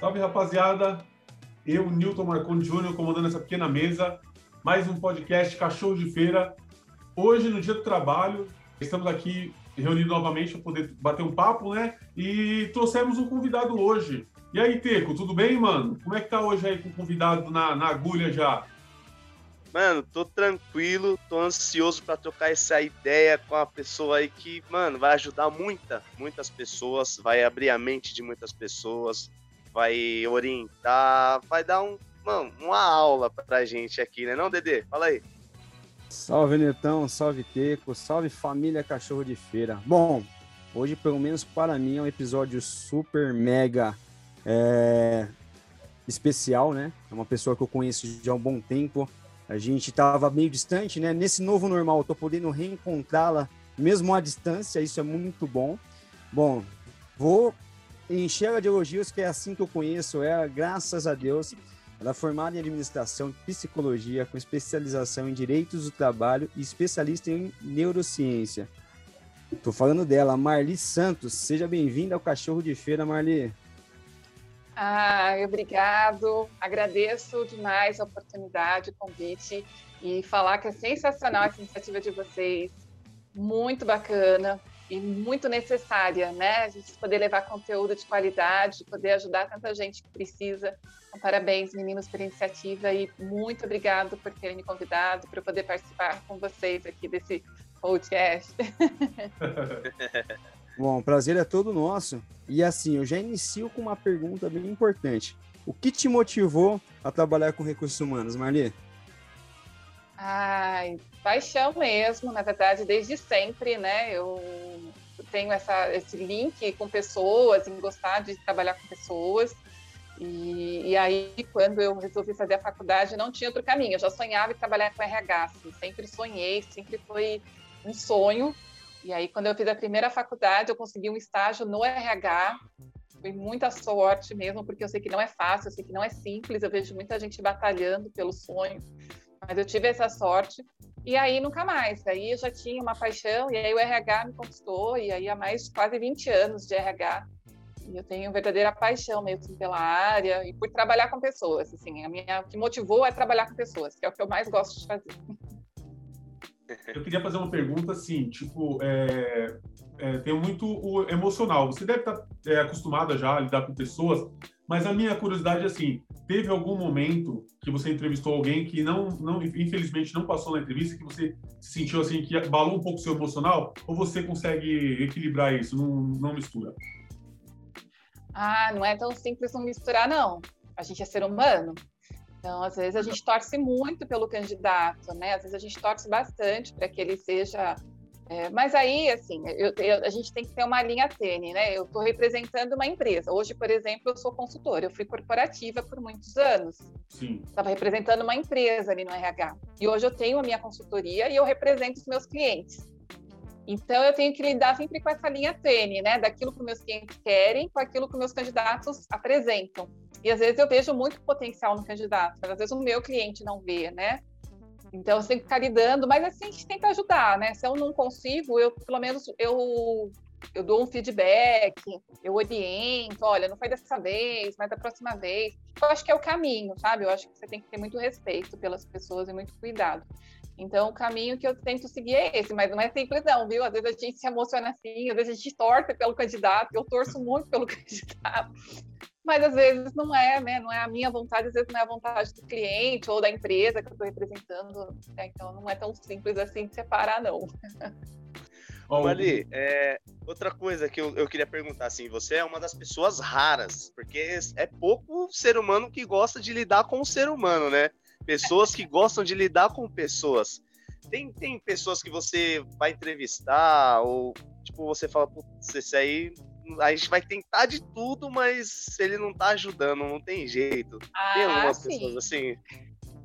Salve, rapaziada. Eu, Newton Marconi Júnior, comandando essa pequena mesa. Mais um podcast Cachorro de Feira. Hoje, no dia do trabalho, estamos aqui reunidos novamente para poder bater um papo, né? E trouxemos um convidado hoje. E aí, Teco, tudo bem, mano? Como é que tá hoje aí com o convidado na, na agulha já? Mano, tô tranquilo, tô ansioso para trocar essa ideia com a pessoa aí que, mano, vai ajudar muita, muitas pessoas, vai abrir a mente de muitas pessoas, vai orientar, vai dar um, mano, uma aula pra gente aqui, né não, Dedê? Fala aí. Salve, Netão, salve, Teco, salve, família Cachorro de Feira. Bom, hoje, pelo menos para mim, é um episódio super mega é, especial, né? É uma pessoa que eu conheço já há um bom tempo, a gente estava meio distante, né? Nesse novo normal, eu tô podendo reencontrá-la mesmo à distância, isso é muito bom. Bom, vou encher ela de elogios, que é assim que eu conheço ela, graças a Deus. Ela é formada em administração, psicologia, com especialização em direitos do trabalho e especialista em neurociência. Estou falando dela, Marli Santos. Seja bem-vinda ao Cachorro de Feira, Marli. Ah, obrigado. Agradeço demais a oportunidade, o convite e falar que é sensacional essa iniciativa de vocês. Muito bacana e muito necessária, né? A gente poder levar conteúdo de qualidade, poder ajudar tanta gente que precisa. Então, parabéns, meninos, pela iniciativa e muito obrigado por terem me convidado para poder participar com vocês aqui desse podcast. Bom, o prazer é todo nosso. E assim, eu já inicio com uma pergunta bem importante. O que te motivou a trabalhar com recursos humanos, Marli? Ai, paixão mesmo, na verdade, desde sempre, né? Eu tenho essa, esse link com pessoas, em gostar de trabalhar com pessoas. E, e, aí, quando eu resolvi fazer a faculdade, não tinha outro caminho. Eu já sonhava em trabalhar com RH, assim, sempre sonhei, sempre foi um sonho. E aí, quando eu fiz a primeira faculdade, eu consegui um estágio no RH. Foi muita sorte mesmo, porque eu sei que não é fácil, eu sei que não é simples. Eu vejo muita gente batalhando pelo sonho, mas eu tive essa sorte. E aí, nunca mais. Aí eu já tinha uma paixão, e aí o RH me conquistou. E aí, há mais quase 20 anos de RH. E eu tenho verdadeira paixão mesmo pela área e por trabalhar com pessoas. Assim, a minha, o que motivou é trabalhar com pessoas, que é o que eu mais gosto de fazer. Eu queria fazer uma pergunta assim, tipo, é, é, tem muito o emocional. Você deve estar é, acostumada já a lidar com pessoas, mas a minha curiosidade é assim, teve algum momento que você entrevistou alguém que não, não, infelizmente não passou na entrevista, que você se sentiu assim que abalou um pouco o seu emocional, ou você consegue equilibrar isso, não, não mistura? Ah, não é tão simples não misturar, não. A gente é ser humano. Então, às vezes a gente torce muito pelo candidato, né? Às vezes a gente torce bastante para que ele seja. É, mas aí, assim, eu, eu, a gente tem que ter uma linha tênue, né? Eu estou representando uma empresa. Hoje, por exemplo, eu sou consultora, eu fui corporativa por muitos anos. Sim. Estava representando uma empresa ali no RH. E hoje eu tenho a minha consultoria e eu represento os meus clientes. Então, eu tenho que lidar sempre com essa linha tênue, né? Daquilo que meus clientes querem com aquilo que meus candidatos apresentam. E às vezes eu vejo muito potencial no candidato, mas às vezes o meu cliente não vê, né? Então, você tem que ficar lidando, mas assim, a gente tenta ajudar, né? Se eu não consigo, eu, pelo menos, eu, eu dou um feedback, eu oriento, olha, não foi dessa vez, mas da próxima vez. Eu acho que é o caminho, sabe? Eu acho que você tem que ter muito respeito pelas pessoas e muito cuidado. Então, o caminho que eu tento seguir é esse, mas não é simples não, viu? Às vezes a gente se emociona assim, às vezes a gente torce pelo candidato, eu torço muito pelo candidato, mas às vezes não é, né? Não é a minha vontade, às vezes não é a vontade do cliente ou da empresa que eu estou representando, né? então não é tão simples assim de separar, não. Ô, Mali, é, outra coisa que eu, eu queria perguntar, assim, você é uma das pessoas raras, porque é pouco ser humano que gosta de lidar com o ser humano, né? Pessoas que gostam de lidar com pessoas. Tem, tem pessoas que você vai entrevistar, ou tipo, você fala, putz, esse aí a gente vai tentar de tudo, mas ele não tá ajudando, não tem jeito. Ah, tem algumas sim. pessoas assim.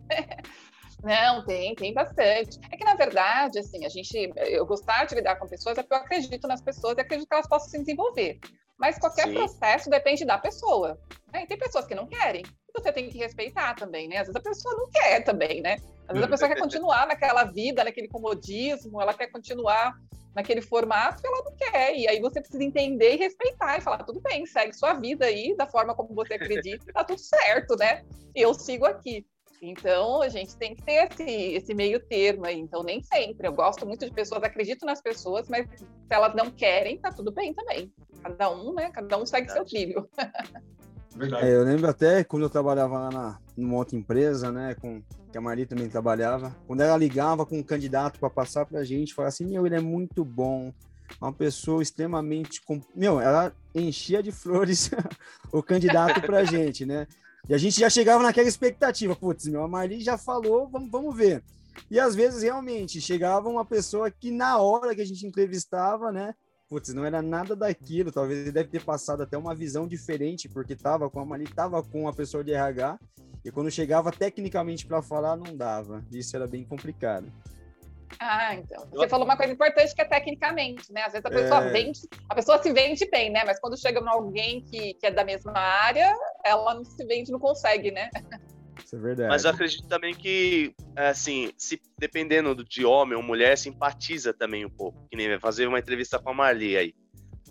Não, tem, tem bastante. É que, na verdade, assim, a gente, eu gostar de lidar com pessoas é porque eu acredito nas pessoas e acredito que elas possam se desenvolver. Mas qualquer Sim. processo depende da pessoa. Né? E tem pessoas que não querem, você tem que respeitar também, né? Às vezes a pessoa não quer também, né? Às vezes a pessoa quer continuar naquela vida, naquele comodismo, ela quer continuar naquele formato que ela não quer. E aí você precisa entender e respeitar e falar, tudo bem, segue sua vida aí, da forma como você acredita, tá tudo certo, né? Eu sigo aqui. Então, a gente tem que ter esse, esse meio termo aí. Então, nem sempre. Eu gosto muito de pessoas, acredito nas pessoas, mas se elas não querem, tá tudo bem também. Cada um, né? Cada um segue Verdade. seu trilho. Verdade. É, eu lembro até quando eu trabalhava lá na, numa outra empresa, né? Com, que a Maria também trabalhava. Quando ela ligava com um candidato para passar para a gente, falava assim: Meu, ele é muito bom. Uma pessoa extremamente. Meu, ela enchia de flores o candidato para a gente, né? E a gente já chegava naquela expectativa, putz, meu, a Marli já falou, vamos, vamos ver. E às vezes realmente chegava uma pessoa que na hora que a gente entrevistava, né, putz, não era nada daquilo, talvez ele deve ter passado até uma visão diferente, porque tava com a Marli, tava com a pessoa de RH, e quando chegava tecnicamente para falar, não dava. Isso era bem complicado. Ah, então. Você falou uma coisa importante que é tecnicamente, né? Às vezes a pessoa é... vende, a pessoa se vende bem, né? Mas quando chega alguém que, que é da mesma área, ela não se vende, não consegue, né? Isso é verdade. Mas eu acredito também que, assim, se dependendo de homem ou mulher, simpatiza também um pouco. Que nem vai fazer uma entrevista com a Marli aí.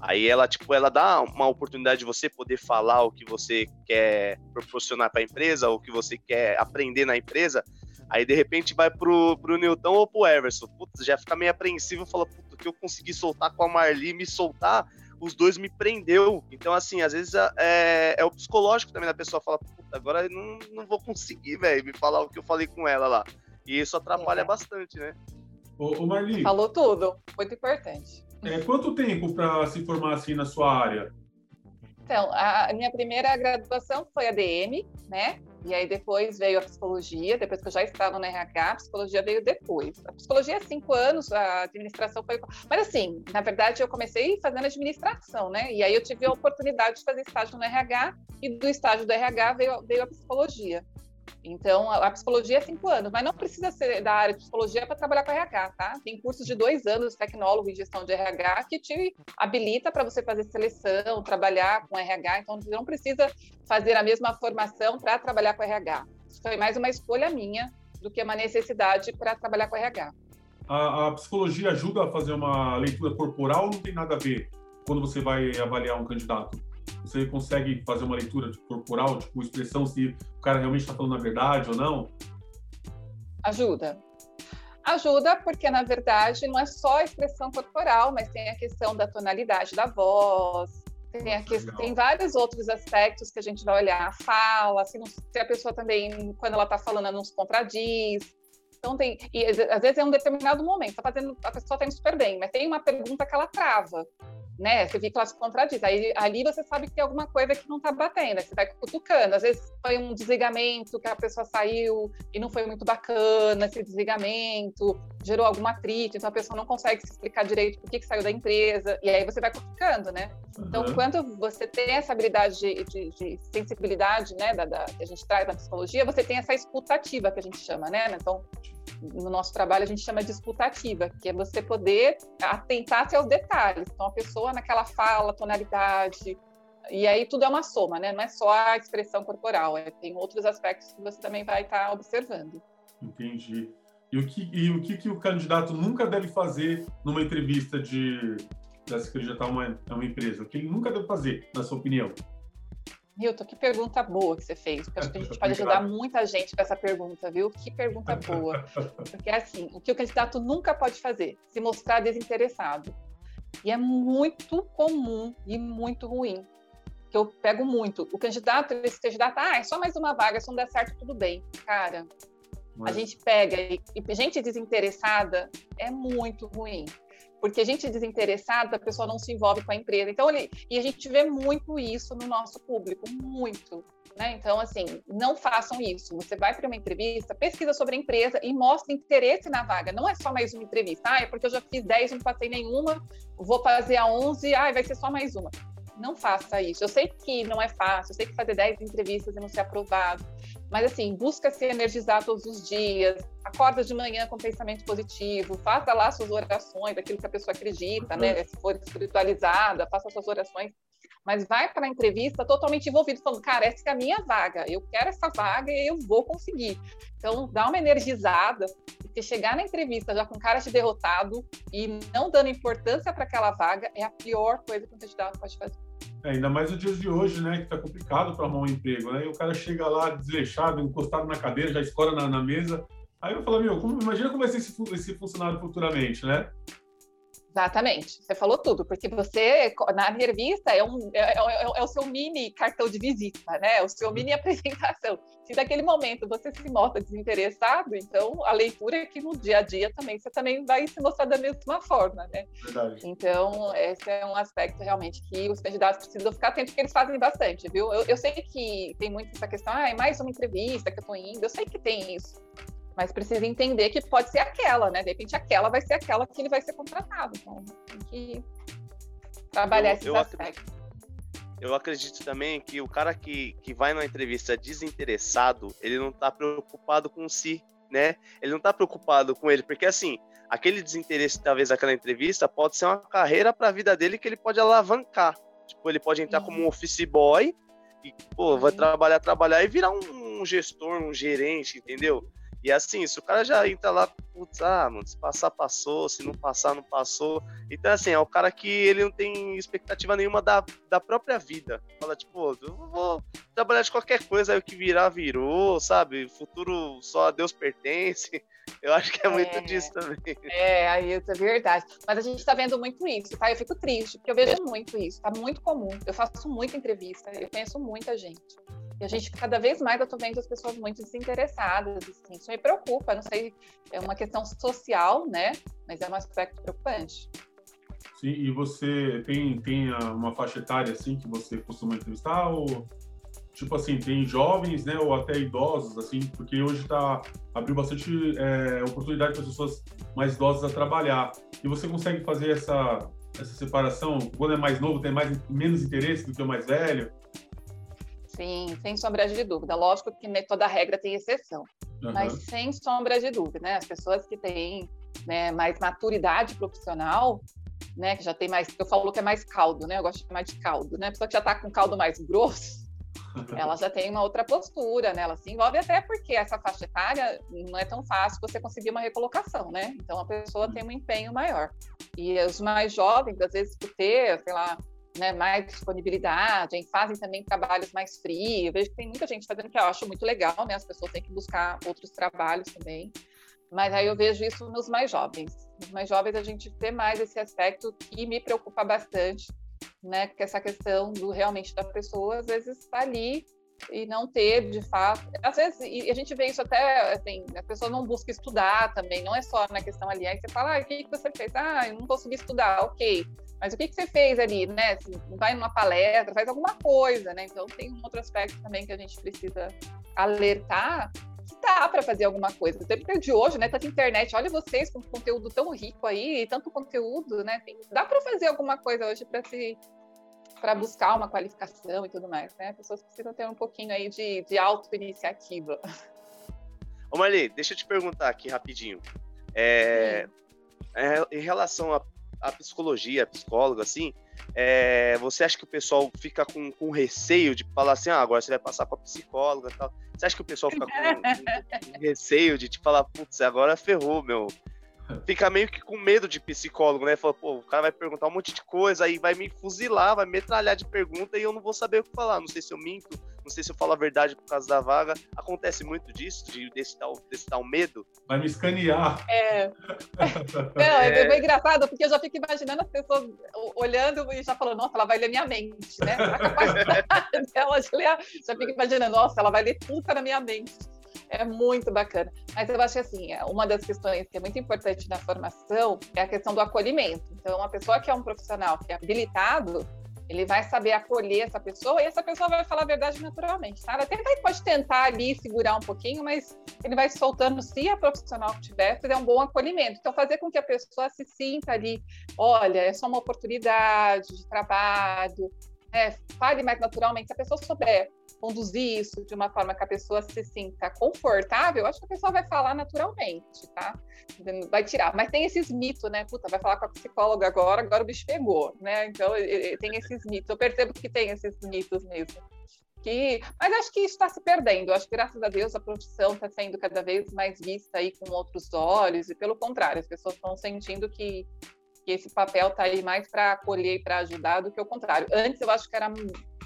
Aí ela, tipo, ela dá uma oportunidade de você poder falar o que você quer proporcionar para a empresa, ou o que você quer aprender na empresa, Aí de repente vai pro, pro Newton ou pro Everson. Putz, já fica meio apreensivo, fala, puta, que eu consegui soltar com a Marli, me soltar, os dois me prendeu. Então, assim, às vezes é, é o psicológico também da pessoa fala, puta, agora eu não, não vou conseguir, velho, me falar o que eu falei com ela lá. E isso atrapalha é. bastante, né? Ô, ô Marli. Falou tudo, muito importante. É, quanto tempo para se formar assim na sua área? Então, a minha primeira graduação foi a DM, né? E aí depois veio a psicologia, depois que eu já estava no RH, a psicologia veio depois. A psicologia é cinco anos, a administração foi. Mas assim, na verdade, eu comecei fazendo administração, né? E aí eu tive a oportunidade de fazer estágio no RH, e do estágio do RH veio, veio a psicologia. Então, a, psicologia é cinco anos, mas não precisa ser da área de psicologia para trabalhar com RH, tá? Tem cursos de dois anos, tecnólogo e gestão de RH, que te habilita para você fazer seleção, trabalhar com RH. Então, você não precisa fazer a mesma formação para trabalhar com RH. Isso foi mais uma escolha minha do que uma necessidade para trabalhar com RH. A, a psicologia ajuda a fazer uma leitura corporal não tem nada a ver quando você vai avaliar um candidato? Você consegue fazer uma leitura corporal, tipo, expressão se o cara realmente está falando a verdade ou não? Ajuda. Ajuda porque, na verdade, não é só a expressão corporal, mas tem a questão da tonalidade da voz, tem, que, tem, vários outros aspectos que a gente vai olhar. A fala, se, não, se a pessoa também, quando ela está falando, não se contradiz. Então tem, e às vezes é um determinado momento, tá fazendo, a pessoa está indo super bem, mas tem uma pergunta que ela trava né? Você vê que ela se contradiz. Aí ali você sabe que tem alguma coisa que não está batendo, você vai cutucando. Às vezes foi um desligamento que a pessoa saiu e não foi muito bacana esse desligamento, gerou algum atrito, então a pessoa não consegue se explicar direito por que, que saiu da empresa, e aí você vai cutucando, né? Então, uhum. quando você tem essa habilidade de, de, de sensibilidade, né, da, da, que a gente traz na psicologia, você tem essa escutativa que a gente chama, né? Então, no nosso trabalho a gente chama de que é você poder atentar-se aos detalhes. Então, a pessoa naquela fala, tonalidade, e aí tudo é uma soma, né? Não é só a expressão corporal, é, tem outros aspectos que você também vai estar observando. Entendi. E o que, e o, que, que o candidato nunca deve fazer numa entrevista de da se candidatar a uma, a uma empresa? O que ele nunca deve fazer, na sua opinião? Milton, que pergunta boa que você fez, porque acho que a gente pode ajudar muita gente com essa pergunta, viu? Que pergunta boa. Porque assim, o que o candidato nunca pode fazer? Se mostrar desinteressado. E é muito comum e muito ruim. Que eu pego muito. O candidato, esse candidato, ah, é só mais uma vaga, se não der certo, tudo bem. Cara, Mas... a gente pega e, e gente desinteressada é muito ruim porque a gente desinteressada, a pessoa não se envolve com a empresa. Então, ele, e a gente vê muito isso no nosso público, muito. Né? Então, assim, não façam isso. Você vai para uma entrevista, pesquisa sobre a empresa e mostra interesse na vaga. Não é só mais uma entrevista. Ah, é porque eu já fiz 10 e não passei nenhuma, vou fazer a 11, ah, vai ser só mais uma. Não faça isso. Eu sei que não é fácil, eu sei que fazer 10 entrevistas e não ser aprovado. Mas assim, busca se energizar todos os dias, acorda de manhã com pensamento positivo, faça lá suas orações, aquilo que a pessoa acredita, né? Se for espiritualizada, faça suas orações. mas vai para a entrevista totalmente envolvido, falando, cara, essa é a minha vaga, eu quero essa vaga e eu vou conseguir. Então, dá uma energizada, porque chegar na entrevista já com cara de derrotado e não dando importância para aquela vaga é a pior coisa que um candidato pode fazer. É, ainda mais nos dias de hoje, né, que tá complicado para arrumar um emprego, né? E o cara chega lá desleixado, encostado na cadeira, já escora na, na mesa. Aí eu falo, meu, como, imagina como vai ser esse, esse funcionário futuramente, né? Exatamente, você falou tudo, porque você, na revista, é, um, é, é, é, o seu mini cartão de visita, né? O seu mini apresentação. Se naquele momento você se mostra desinteressado, então a leitura é que no dia a dia também você também vai se mostrar da mesma forma, né? Verdade. Então, esse é um aspecto realmente que os candidatos precisam ficar atentos, porque eles fazem bastante, viu? Eu, eu sei que tem muito essa questão, ah, é mais uma entrevista que eu tô indo, eu sei que tem isso mas precisa entender que pode ser aquela, né? De repente aquela vai ser aquela que ele vai ser contratado. Então tem que trabalhar eu, esses eu aspectos. Acredito, eu acredito também que o cara que, que vai numa entrevista desinteressado, ele não está preocupado com si, né? Ele não está preocupado com ele, porque assim, aquele desinteresse, talvez, aquela entrevista, pode ser uma carreira para a vida dele que ele pode alavancar. Tipo, ele pode entrar como um office boy e, pô, vai trabalhar, trabalhar e virar um, um gestor, um gerente, entendeu? E assim, se o cara já entra lá, putz, ah, mano, se passar, passou, se não passar, não passou. Então, assim, é o cara que ele não tem expectativa nenhuma da, da própria vida. Fala, tipo, eu vou trabalhar de qualquer coisa, aí o que virar, virou, sabe? O futuro só a Deus pertence. Eu acho que é, é muito disso também. É, isso é verdade. Mas a gente tá vendo muito isso, tá? Eu fico triste, porque eu vejo muito isso, tá muito comum. Eu faço muita entrevista, eu conheço muita gente. E a gente, cada vez mais, eu tô vendo as pessoas muito desinteressadas, assim, isso me preocupa, não sei, é uma questão social, né, mas é um aspecto preocupante. Sim, e você tem, tem uma faixa etária, assim, que você costuma entrevistar, ou, tipo assim, tem jovens, né, ou até idosos, assim, porque hoje tá, abriu bastante é, oportunidade para as pessoas mais idosas a trabalhar, e você consegue fazer essa, essa separação, quando é mais novo tem mais, menos interesse do que o mais velho, Sim, sem sombra de dúvida. Lógico que toda regra tem exceção, uhum. mas sem sombra de dúvida, né? As pessoas que têm né, mais maturidade profissional, né, que já tem mais, eu falo que é mais caldo, né? Eu gosto de chamar de caldo, né? A pessoa que já está com caldo mais grosso, ela já tem uma outra postura, né? Ela se envolve até porque essa faixa etária não é tão fácil você conseguir uma recolocação, né? Então a pessoa tem um empenho maior. E os mais jovens, às vezes, por ter, sei lá, né, mais disponibilidade, fazem também trabalhos mais frios. Eu vejo que tem muita gente fazendo que eu acho muito legal, né? As pessoas têm que buscar outros trabalhos também. Mas aí eu vejo isso nos mais jovens. Nos mais jovens a gente vê mais esse aspecto que me preocupa bastante, né? Que essa questão do realmente da pessoa às vezes está ali e não ter de fato. Às vezes, e a gente vê isso até assim, a pessoa não busca estudar também, não é só na questão ali, aí você fala, ah, o que você fez? Ah, eu não consegui estudar, ok. Mas o que, que você fez ali, né? vai numa palestra, faz alguma coisa, né? Então tem um outro aspecto também que a gente precisa alertar que dá para fazer alguma coisa. O tempo de hoje, né? Tanta internet, olha vocês com conteúdo tão rico aí, tanto conteúdo, né? Tem, dá para fazer alguma coisa hoje para se para buscar uma qualificação e tudo mais, né? As pessoas precisam ter um pouquinho aí de, de auto-iniciativa. Ô Marli, deixa eu te perguntar aqui rapidinho. É, é, em relação a a psicologia, a psicóloga, assim, é, você acha que o pessoal fica com, com receio de falar assim, ah, agora você vai passar para psicóloga e tal? Você acha que o pessoal fica com, com, receio de te falar, putz, agora ferrou, meu, fica meio que com medo de psicólogo, né? Fala, pô, o cara vai perguntar um monte de coisa, aí vai me fuzilar, vai me metralhar de pergunta e eu não vou saber o que falar. Não sei se eu minto, não sei se eu falo a verdade por causa da vaga. Acontece muito disso, de, desse, tal, desse tal medo. Vai me escanear. É. Não, é. é bem engraçado, porque eu já fico imaginando as pessoas olhando e já falando, nossa, ela vai ler minha mente, né? A capacidade dela de ler, já fico imaginando, nossa, ela vai ler tudo na minha mente. É muito bacana. Mas eu acho que assim, é, uma das questões que é muito importante na formação é a questão do acolhimento. Então, uma pessoa que é um profissional que é habilitado, ele vai saber acolher essa pessoa e essa pessoa vai falar a verdade naturalmente, sabe? Até ele pode tentar ali segurar um pouquinho, mas ele vai soltando se a profissional que tiver, der um bom acolhimento. Então, fazer com que a pessoa se sinta ali, olha, é só uma oportunidade de trabalho, é, fale mais naturalmente. Se a pessoa souber conduzir isso de uma forma que a pessoa se sinta confortável, acho que a pessoa vai falar naturalmente, tá? Vai tirar. Mas tem esses mitos, né? Puta, vai falar com a psicóloga agora, agora o bicho pegou, né? Então, tem esses mitos. Eu percebo que tem esses mitos mesmo. Que... Mas acho que está se perdendo. Acho que, graças a Deus, a profissão está sendo cada vez mais vista aí com outros olhos, e pelo contrário, as pessoas estão sentindo que que esse papel está aí mais para acolher e para ajudar do que o contrário. Antes eu acho que era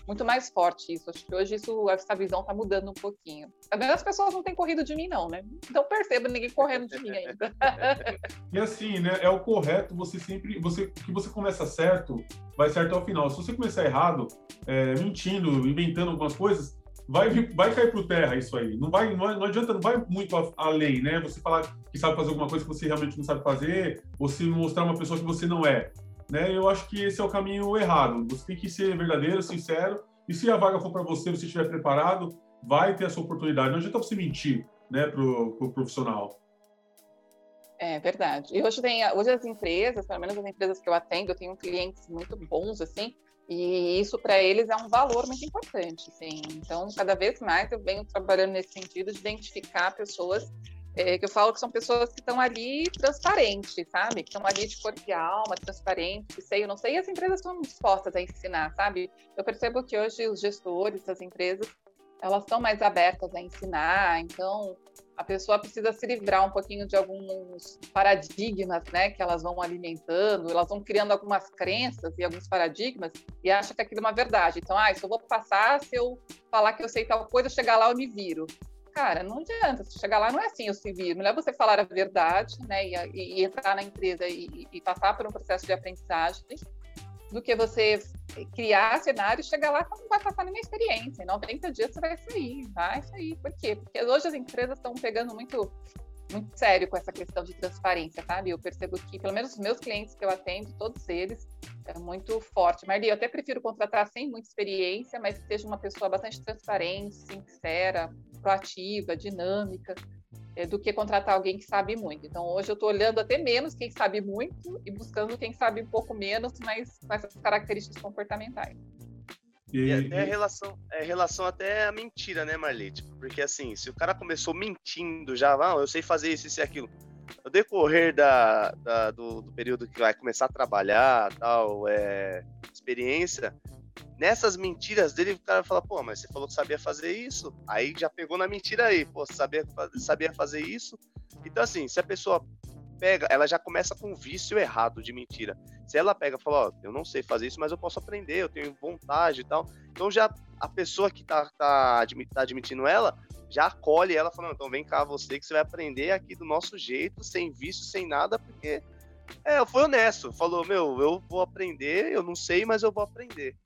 muito mais forte isso. Acho que hoje isso, essa visão está mudando um pouquinho. As pessoas não têm corrido de mim, não, né? Não percebo ninguém correndo de mim ainda. e assim, né? É o correto você sempre. Você, que você começa certo, vai certo ao final. Se você começar errado, é, mentindo, inventando algumas coisas, vai, vai cair por terra isso aí. Não, vai, não, não adianta, não vai muito além, né? Você falar que sabe fazer alguma coisa que você realmente não sabe fazer, ou se mostrar uma pessoa que você não é. Né? Eu acho que esse é o caminho errado. Você tem que ser verdadeiro, sincero, e se a vaga for para você, você estiver preparado, vai ter essa oportunidade. Não adianta você mentir né, para o pro profissional. É verdade. E hoje, tem, hoje as empresas, pelo menos as empresas que eu atendo, eu tenho clientes muito bons, assim, e isso para eles é um valor muito importante, sim. Então, cada vez mais eu venho trabalhando nesse sentido de identificar pessoas é, que eu falo que são pessoas que estão ali transparentes, sabe? Que estão ali de corpo e alma, transparentes, sei, eu não sei, e as empresas estão dispostas a ensinar, sabe? Eu percebo que hoje os gestores das empresas, elas estão mais abertas a ensinar, então a pessoa precisa se livrar um pouquinho de alguns paradigmas, né, que elas vão alimentando, elas vão criando algumas crenças e alguns paradigmas e acha que aquilo é uma verdade. Então, ah, isso eu vou passar se eu falar que eu sei tal coisa, chegar lá eu me viro. Cara, não adianta, se chegar lá não é assim eu se viro. Melhor você falar a verdade, né, e, e, e entrar na empresa e, e passar por um processo de aprendizagem do que você criar cenário, chegar lá não vai passar nenhuma experiência. Em 90 dias você vai sair, vai sair. Por quê? Porque hoje as empresas estão pegando muito muito sério com essa questão de transparência, sabe? Eu percebo que, pelo menos os meus clientes que eu atendo, todos eles, é muito forte. Marli, eu até prefiro contratar sem muita experiência, mas que seja uma pessoa bastante transparente, sincera, proativa, dinâmica, é, do que contratar alguém que sabe muito. Então, hoje eu estou olhando até menos quem sabe muito e buscando quem sabe um pouco menos, mas com essas características comportamentais. E, e até a relação, é, relação até a mentira, né, Marli? Tipo, porque assim, se o cara começou mentindo já, ah, eu sei fazer isso, isso e aquilo. No decorrer da, da do, do, período que vai começar a trabalhar, tal, é, experiência, nessas mentiras dele, o cara fala, pô, mas você falou que sabia fazer isso, aí já pegou na mentira aí, pô, sabia, sabia fazer isso. Então, assim, se a pessoa pega, ela já começa com um vício errado de mentira. Se ela pega e fala, ó, eu não sei fazer isso, mas eu posso aprender, eu tenho vontade e tal. Então já a pessoa que tá, tá, tá admitindo ela, já acolhe ela falando, então vem cá você que você vai aprender aqui do nosso jeito, sem vício, sem nada, porque é, foi honesto. Falou, meu, eu vou aprender, eu não sei, mas eu vou aprender.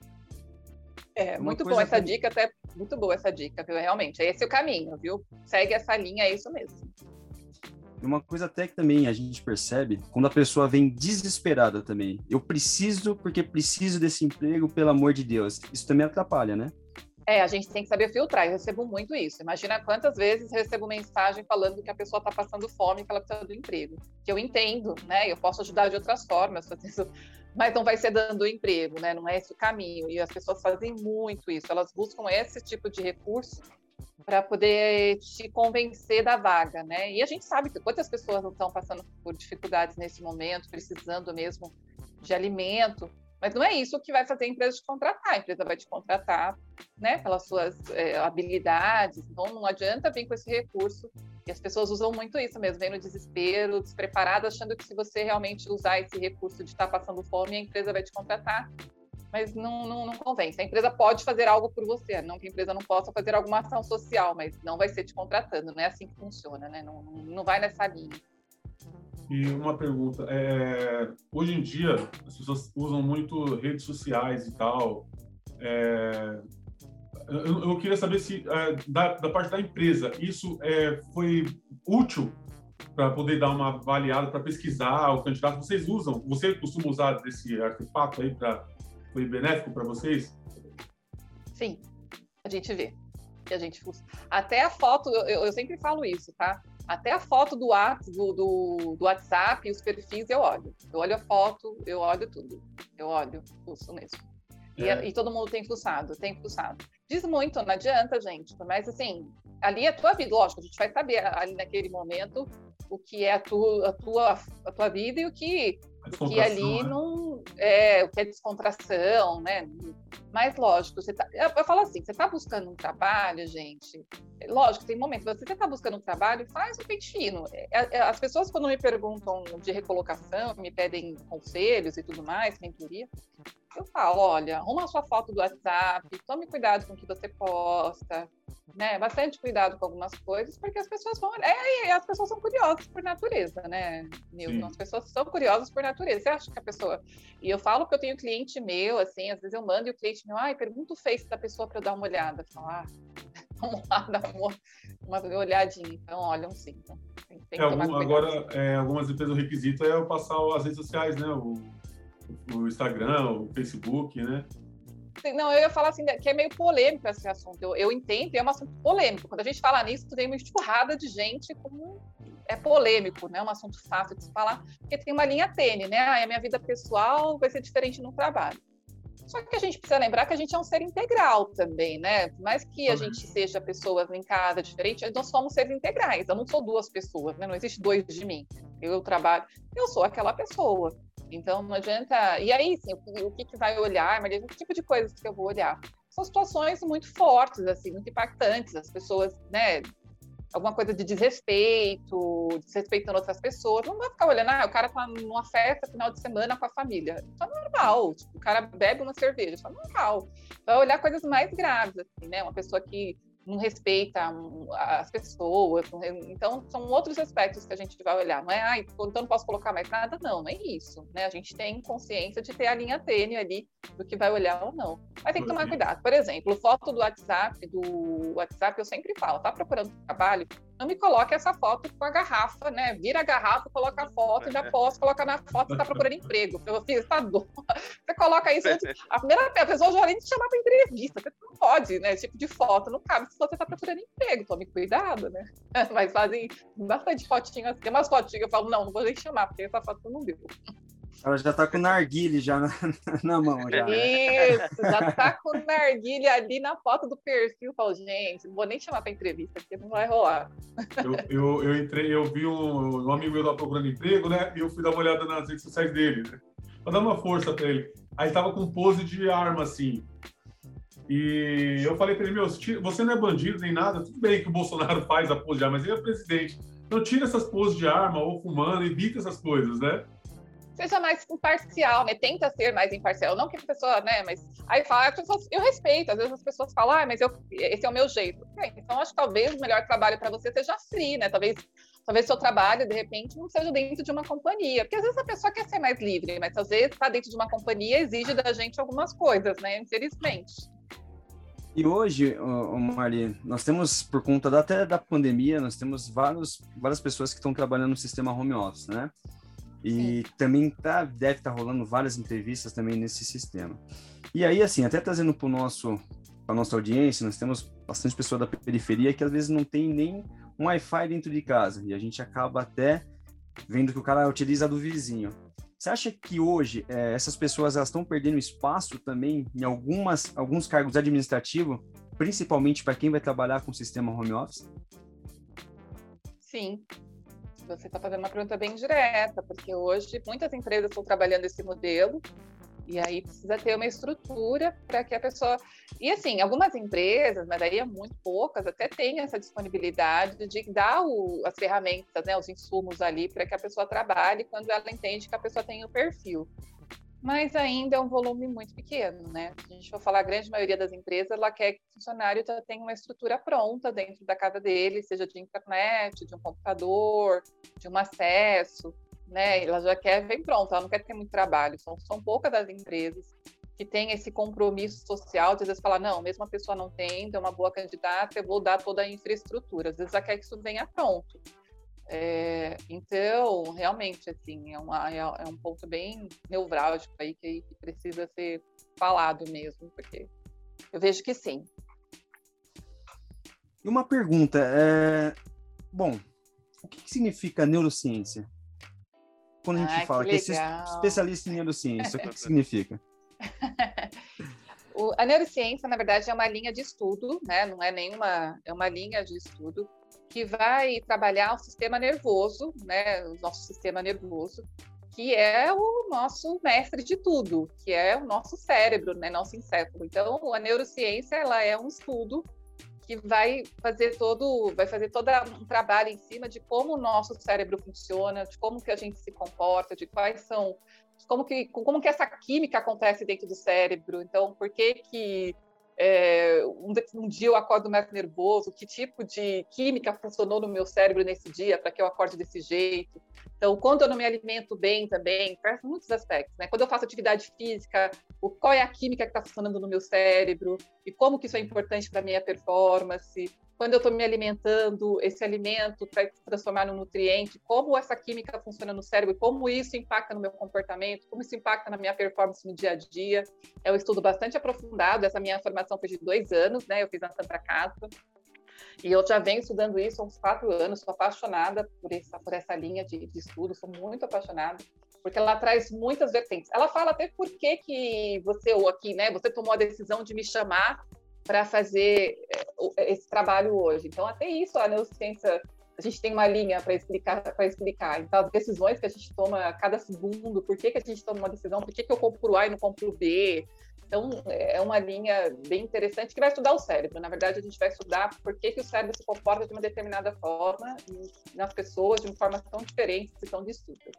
É, muito bom essa que... dica, até muito boa essa dica, viu? Realmente, é esse o caminho, viu? Segue essa linha, é isso mesmo. Uma coisa até que também a gente percebe, quando a pessoa vem desesperada também. Eu preciso porque preciso desse emprego, pelo amor de Deus. Isso também atrapalha, né? É, a gente tem que saber filtrar. Eu recebo muito isso. Imagina quantas vezes recebo mensagem falando que a pessoa está passando fome, que ela precisa do emprego. Que eu entendo, né? Eu posso ajudar de outras formas, mas não vai ser dando emprego, né? Não é esse o caminho. E as pessoas fazem muito isso. Elas buscam esse tipo de recurso para poder te convencer da vaga, né? E a gente sabe que quantas pessoas não estão passando por dificuldades nesse momento, precisando mesmo de alimento, mas não é isso que vai fazer a empresa te contratar. A empresa vai te contratar, né, pelas suas é, habilidades. Então não adianta vir com esse recurso. E as pessoas usam muito isso mesmo, vem no desespero, despreparado, achando que se você realmente usar esse recurso de estar passando fome, a empresa vai te contratar mas não, não, não convence. A empresa pode fazer algo por você, não que a empresa não possa fazer alguma ação social, mas não vai ser te contratando, não é assim que funciona, né? Não, não vai nessa linha. E uma pergunta, é, hoje em dia as pessoas usam muito redes sociais e tal. É, eu, eu, queria saber se é, da, da, parte da empresa isso é, foi útil para poder dar uma avaliada, para pesquisar o candidato. Vocês usam? Você costuma usar desse artefato aí para foi benéfico para vocês? Sim, a gente vê. A gente até a foto, eu, eu, sempre falo isso, tá? Até a foto do, do, do, do WhatsApp, os perfis eu olho. Eu olho a foto, eu olho tudo. Eu olho, fuço mesmo. E, é. e, todo mundo tem fuçado, tem fuçado. diz muito, não adianta, gente. Mas assim, ali é a tua vida, lógico, a gente vai saber ali naquele momento o que é a tua, a tua, a tua vida e o que, o que ali né? não é o que é descontração, né? Mas lógico, você tá, eu, eu falo assim, você está buscando um trabalho, gente. Lógico, tem momentos, você está buscando um trabalho, faz o pente fino. É, é, as pessoas quando me perguntam de recolocação, me pedem conselhos e tudo mais, mentoria, eu falo, olha, arruma a sua foto do WhatsApp, tome cuidado com o que você posta, né? Bastante cuidado com algumas coisas, porque as pessoas vão. É, as pessoas são curiosas por natureza, né, Nilton? As pessoas são curiosas por natureza. Você acha que a pessoa. E eu falo que eu tenho cliente meu, assim, às vezes eu mando e o cliente meu, ai, pergunta o Face da pessoa para eu dar uma olhada. Falo, ah, vamos lá, dá uma, uma olhadinha. Então, olham sim. Então, tem, tem é, algum, agora, é, algumas empresas o requisito é eu passar as redes sociais, né? O, o Instagram, o Facebook, né? Não, eu ia falar assim, que é meio polêmico esse assunto. Eu, eu entendo, é um assunto polêmico. Quando a gente fala nisso, tem uma enxurrada de gente como é polêmico, né? É um assunto fácil de se falar, porque tem uma linha tênue, né? Ah, a minha vida pessoal vai ser diferente no trabalho. Só que a gente precisa lembrar que a gente é um ser integral também, né? Por mais que a gente seja pessoas em casa diferente, nós somos seres integrais. Eu não sou duas pessoas, né? Não existe dois de mim. Eu trabalho, eu sou aquela pessoa. Então não adianta. E aí, sim, o, que, que vai olhar, mas que tipo de coisas que eu vou olhar? São situações muito fortes, assim, muito impactantes. As pessoas, né? Alguma coisa de desrespeito, desrespeitando outras pessoas. Não vai ficar olhando, ah, o cara tá numa festa final de semana com a família. Isso é normal. Tipo, o cara bebe uma cerveja, isso é normal. Vai olhar coisas mais graves, assim, né? Uma pessoa que não respeita as pessoas. Então, são outros aspectos que a gente vai olhar. Não é, ah, então não posso colocar mais nada, não, não é isso. Né? A gente tem consciência de ter a linha tênue ali do que vai olhar ou não. Mas tem que tomar cuidado. Por exemplo, foto do WhatsApp, do WhatsApp, eu sempre falo, tá procurando trabalho? Não me coloque essa foto com a garrafa, né? Vira a garrafa, coloca a foto, já posso, coloca na foto, você tá procurando emprego. Eu fiz, tá dor. Você coloca isso, a primeira pessoa já nem te chamar para entrevista. Você não pode, né? Tipo de foto não cabe se você tá procurando emprego. Tome cuidado, né? Mas fazem bastante fotinhas. Tem umas fotinhas que eu falo, não, não vou nem chamar, porque essa foto não deu. Ela já tá com o narguile já na, na mão. Já. Isso, já tá com o narguile ali na foto do perfil. Eu falo, gente, não vou nem chamar para entrevista, porque não vai rolar. Eu, eu, eu, entrei, eu vi um, um amigo meu lá procurando emprego, né? E eu fui dar uma olhada nas redes sociais dele, né? Pra dar uma força para ele. Aí tava com pose de arma, assim. E eu falei para ele, meu, você não é bandido nem nada, tudo bem que o Bolsonaro faz a pose de arma, mas ele é presidente. Então tira essas poses de arma ou fumando, evita essas coisas, né? Seja mais imparcial, né? Tenta ser mais imparcial. Não que a pessoa, né? Mas aí fala, pessoas, eu respeito. Às vezes as pessoas falam, ah, mas eu, esse é o meu jeito. então acho que talvez o melhor trabalho para você seja free, né? Talvez talvez seu trabalho, de repente, não seja dentro de uma companhia. Porque às vezes a pessoa quer ser mais livre, mas às vezes estar tá dentro de uma companhia exige da gente algumas coisas, né? Infelizmente. E hoje, Mari, nós temos, por conta da, até da pandemia, nós temos vários, várias pessoas que estão trabalhando no sistema home office, né? E Sim. também tá, deve estar tá rolando várias entrevistas também nesse sistema. E aí, assim, até trazendo para nosso para nossa audiência, nós temos bastante pessoas da periferia que às vezes não tem nem um Wi-Fi dentro de casa e a gente acaba até vendo que o cara utiliza do vizinho. Você acha que hoje é, essas pessoas estão perdendo espaço também em algumas alguns cargos administrativos, principalmente para quem vai trabalhar com o sistema home office? Sim, você está fazendo uma pergunta bem direta, porque hoje muitas empresas estão trabalhando esse modelo, e aí precisa ter uma estrutura para que a pessoa. E assim, algumas empresas, mas aí é muito poucas, até têm essa disponibilidade de dar o, as ferramentas, né, os insumos ali para que a pessoa trabalhe quando ela entende que a pessoa tem o perfil mas ainda é um volume muito pequeno, né? A gente for falar, a grande maioria das empresas, ela quer que o funcionário já tenha uma estrutura pronta dentro da casa dele, seja de internet, de um computador, de um acesso, né? Ela já quer bem pronta, ela não quer ter muito trabalho. São, são poucas as empresas que têm esse compromisso social de às vezes falar, não, mesmo a pessoa não tendo, é uma boa candidata, eu vou dar toda a infraestrutura. Às vezes ela quer que isso venha pronto. É, então, realmente, assim, é, uma, é, é, um ponto bem nevrálgico aí que, que, precisa ser falado mesmo, porque eu vejo que sim. E uma pergunta, é... bom, o que, que significa neurociência? Quando a gente ah, fala que, que é especialista em neurociência, o que, que significa? o, a neurociência, na verdade, é uma linha de estudo, né? Não é nenhuma, é uma linha de estudo que vai trabalhar o sistema nervoso, né? O nosso sistema nervoso, que é o nosso mestre de tudo, que é o nosso cérebro, né? Nosso encéfalo. Então, a neurociência, ela é um estudo que vai fazer todo, vai fazer todo um trabalho em cima de como o nosso cérebro funciona, de como que a gente se comporta, de quais são como que, como que essa química acontece dentro do cérebro. Então, por que que é, um, um, dia eu acordo mais nervoso, que tipo de química funcionou no meu cérebro nesse dia para que eu acorde desse jeito. Então, quando eu não me alimento bem também, para muitos aspectos, né? Quando eu faço atividade física, o, qual é a química que está funcionando no meu cérebro e como que isso é importante para a minha performance quando eu estou me alimentando, esse alimento vai se transformar num nutriente, como essa química funciona no cérebro, como isso impacta no meu comportamento, como isso impacta na minha performance no dia a dia. É um estudo bastante aprofundado, essa minha formação foi de dois anos, né? Eu fiz na Santa Casa. E eu já venho estudando isso há uns quatro anos, sou apaixonada por essa, por essa linha de, de estudo, sou muito apaixonada porque ela traz muitas vertentes. Ela fala até por que, que você, ou aqui, né, você tomou a decisão de me chamar para fazer eh, esse trabalho hoje. Então, até isso, a neurociência, a gente tem uma linha para explicar, para explicar. Então, as decisões que a gente toma a cada segundo, por que, que a gente toma uma decisão, por que, que eu compro A e não compro B. Então, é uma linha bem interessante que vai estudar o cérebro. Na verdade, a gente vai estudar por que, que o cérebro se comporta de uma determinada forma nas pessoas de uma forma tão diferente que estão distintas.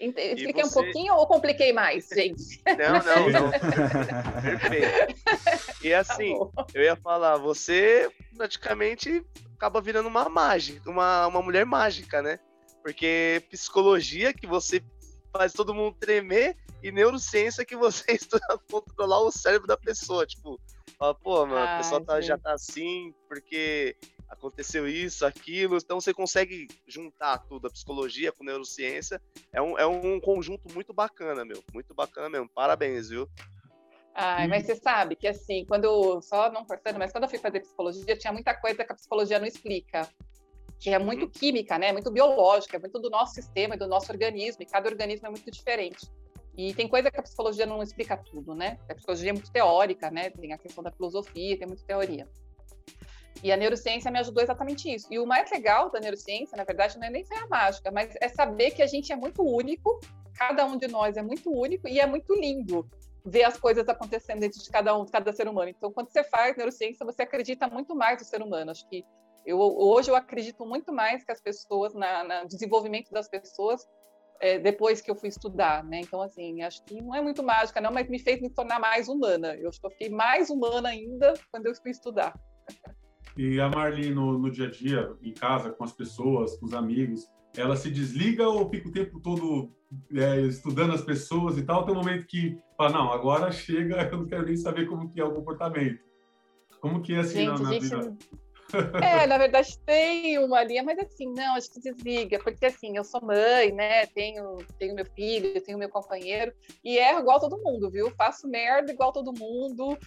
Expliquei você... um pouquinho ou compliquei mais, gente? Não, não, não. Perfeito. E tá assim, tá eu ia falar, você praticamente acaba virando uma mágica, uma, uma mulher mágica, né? Porque psicologia que você faz todo mundo tremer e neurociência que você estuda controlar o cérebro da pessoa. Tipo, fala, pô, mano, a pessoa tá, já tá assim porque aconteceu isso, aquilo. Então você consegue juntar tudo, a psicologia com a neurociência. É um, é um conjunto muito bacana, meu. Muito bacana mesmo. Parabéns, viu? Ai, mas você sabe que assim, quando eu, só não cortando, mas quando eu fui fazer psicologia, tinha muita coisa que a psicologia não explica. Que é muito uhum. química, né? Muito biológica, é muito do nosso sistema e do nosso organismo, e cada organismo é muito diferente. E tem coisa que a psicologia não explica tudo, né? A psicologia é muito teórica, né? Tem a questão da filosofia, tem muita teoria. E a neurociência me ajudou exatamente isso. E o mais legal da neurociência, na verdade, não é nem ser a mágica, mas é saber que a gente é muito único, cada um de nós é muito único e é muito lindo ver as coisas acontecendo dentro de cada um, de cada ser humano. Então, quando você faz neurociência, você acredita muito mais no ser humano. Acho que eu, hoje eu acredito muito mais que as pessoas, na, no desenvolvimento das pessoas, é, depois que eu fui estudar, né? Então, assim, acho que não é muito mágica, não, mas me fez me tornar mais humana. Eu acho que eu fiquei mais humana ainda quando eu fui estudar. E a Marli, no, no dia a dia, em casa, com as pessoas, com os amigos, ela se desliga ou fica o tempo todo é, estudando as pessoas e tal? Tem um momento que fala, não, agora chega, eu não quero nem saber como que é o comportamento. Como que é assim gente, na, na vida? É, na verdade tem uma linha, mas assim, não, acho que desliga, porque assim, eu sou mãe, né? Tenho, tenho meu filho, tenho meu companheiro, e erro igual todo mundo, viu? Faço merda igual todo mundo,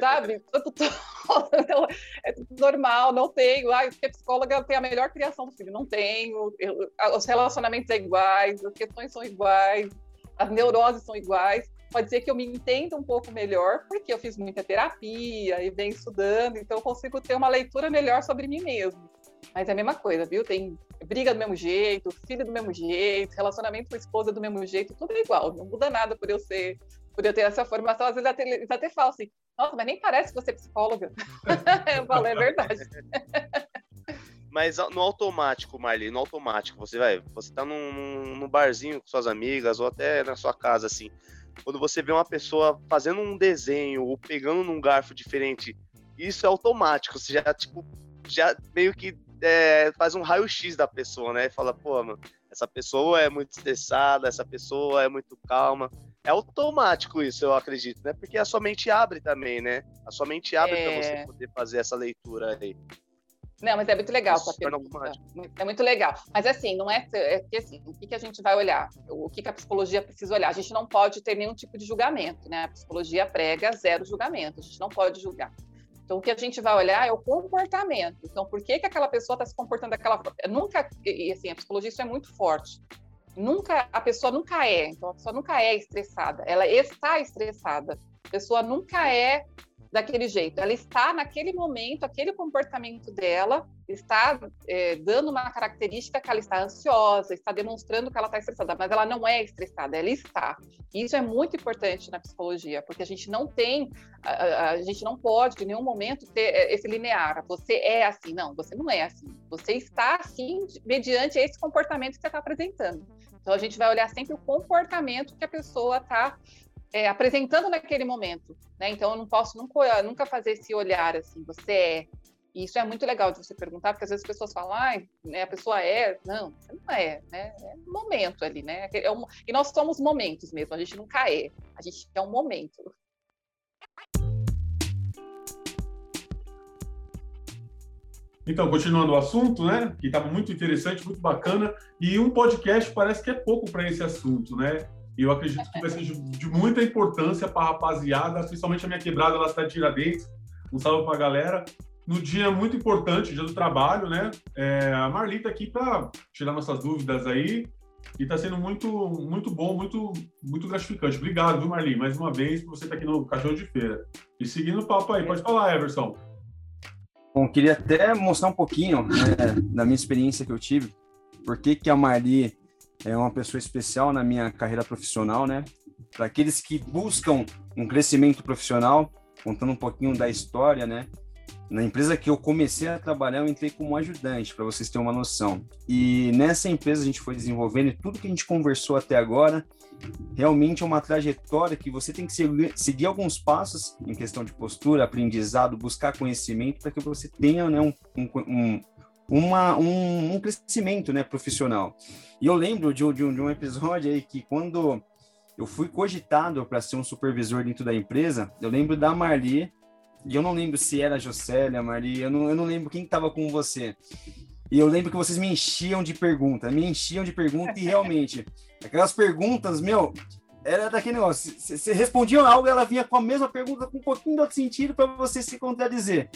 sabe? é tudo normal, não tenho. Ah, porque psicóloga tem a melhor criação do filho. Não tenho. Eu, os relacionamentos são iguais, as questões são iguais, as neuroses são iguais. Pode ser que eu me entenda um pouco melhor, porque eu fiz muita terapia e venho estudando, então eu consigo ter uma leitura melhor sobre mim mesmo. Mas é a mesma coisa, viu? Tem briga do mesmo jeito, filho do mesmo jeito, relacionamento com a esposa do mesmo jeito, tudo é igual. Não muda nada por eu ser, por eu ter essa formação. Às vezes até, eles até falam assim, nossa, mas nem parece que você é psicóloga. eu falo, é verdade. Mas no automático, Marli, no automático, você vai, você tá num, num barzinho com suas amigas ou até na sua casa, assim. Quando você vê uma pessoa fazendo um desenho ou pegando num garfo diferente, isso é automático. Você já, tipo, já meio que é, faz um raio-x da pessoa, né? E fala, pô, mano, essa pessoa é muito estressada, essa pessoa é muito calma é automático isso, eu acredito, né? Porque a sua mente abre também, né? A sua mente abre é... para você poder fazer essa leitura aí. Não, mas é muito legal essa pergunta. É muito legal. Mas assim, não é, é que assim, o que, que a gente vai olhar? O que, que a psicologia precisa olhar? A gente não pode ter nenhum tipo de julgamento, né? A psicologia prega zero julgamento, a gente não pode julgar. Então, o que a gente vai olhar é o comportamento. Então, por que, que aquela pessoa está se comportando daquela forma? Nunca, e assim, a psicologia isso é muito forte nunca a pessoa nunca é, então a pessoa nunca é estressada, ela está estressada. A pessoa nunca é daquele jeito. Ela está naquele momento, aquele comportamento dela está é, dando uma característica que ela está ansiosa, está demonstrando que ela está estressada, mas ela não é estressada, ela está. Isso é muito importante na psicologia, porque a gente não tem, a, a, gente não pode em nenhum momento ter é, esse linear. Você é assim, não, você não é assim. Você está assim mediante esse comportamento que você está apresentando. Então a gente vai olhar sempre o comportamento que a pessoa está é, apresentando naquele momento, né? Então eu não posso nunca, nunca fazer esse olhar assim, você é. E isso é muito legal de você perguntar, porque às vezes as pessoas falam, ah, né, a pessoa é, não, você não é, né? É um momento ali, né? É um, e nós somos momentos mesmo, a gente nunca é, a gente é um momento. Então, continuando o assunto, né? Que estava muito interessante, muito bacana, e um podcast parece que é pouco para esse assunto, né? E eu acredito que vai ser de muita importância para a rapaziada, principalmente a minha quebrada lá está de Tiradentes. Um salve para a galera. No dia muito importante, dia do trabalho, né? É, a Marli está aqui para tirar nossas dúvidas aí. E está sendo muito, muito bom, muito, muito gratificante. Obrigado, viu, Marli, mais uma vez, por você estar tá aqui no Cachorro de Feira. E seguindo o papo aí, pode falar, Everson. Bom, queria até mostrar um pouquinho né, da minha experiência que eu tive. Por que, que a Marli é uma pessoa especial na minha carreira profissional, né? Para aqueles que buscam um crescimento profissional, contando um pouquinho da história, né? Na empresa que eu comecei a trabalhar, eu entrei como ajudante, para vocês terem uma noção. E nessa empresa a gente foi desenvolvendo e tudo que a gente conversou até agora realmente é uma trajetória que você tem que seguir, alguns passos em questão de postura, aprendizado, buscar conhecimento para que você tenha né, um, um, uma, um, um crescimento né, profissional. E eu lembro de, de, um, de um episódio aí que quando eu fui cogitado para ser um supervisor dentro da empresa, eu lembro da Marli, e eu não lembro se era a Jocélia, Marli, eu não, eu não lembro quem estava com você. E eu lembro que vocês me enchiam de perguntas, me enchiam de perguntas e realmente, aquelas perguntas, meu, era daquele negócio, você respondia algo ela vinha com a mesma pergunta com um pouquinho de outro sentido para você se contradizer.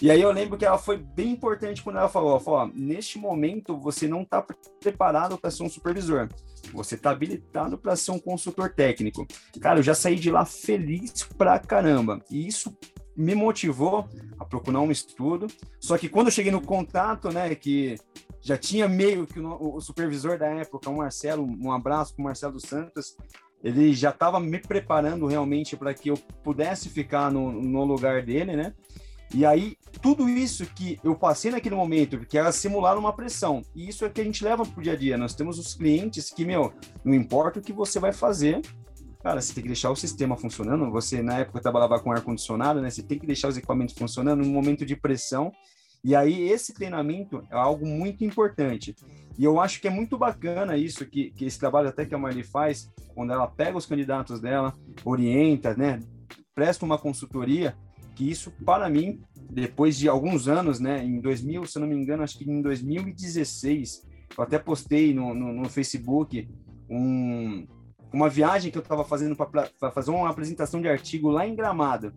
E aí eu lembro que ela foi bem importante quando ela falou, ela falou, neste momento você não está preparado para ser um supervisor, você está habilitado para ser um consultor técnico. Cara, eu já saí de lá feliz pra caramba. E isso me motivou a procurar um estudo. Só que quando eu cheguei no contato, né, que já tinha meio que o, o supervisor da época, o Marcelo, um abraço para o Marcelo Santos, ele já estava me preparando realmente para que eu pudesse ficar no, no lugar dele, né? E aí, tudo isso que eu passei naquele momento, que era simular uma pressão, e isso é que a gente leva para o dia a dia. Nós temos os clientes que, meu, não importa o que você vai fazer, cara, você tem que deixar o sistema funcionando. Você, na época, trabalhava com ar-condicionado, né? Você tem que deixar os equipamentos funcionando no momento de pressão. E aí, esse treinamento é algo muito importante. E eu acho que é muito bacana isso, que, que esse trabalho até que a Marli faz, quando ela pega os candidatos dela, orienta, né? Presta uma consultoria, que isso, para mim, depois de alguns anos, né, em 2000, se eu não me engano, acho que em 2016, eu até postei no, no, no Facebook um, uma viagem que eu estava fazendo para fazer uma apresentação de artigo lá em Gramado.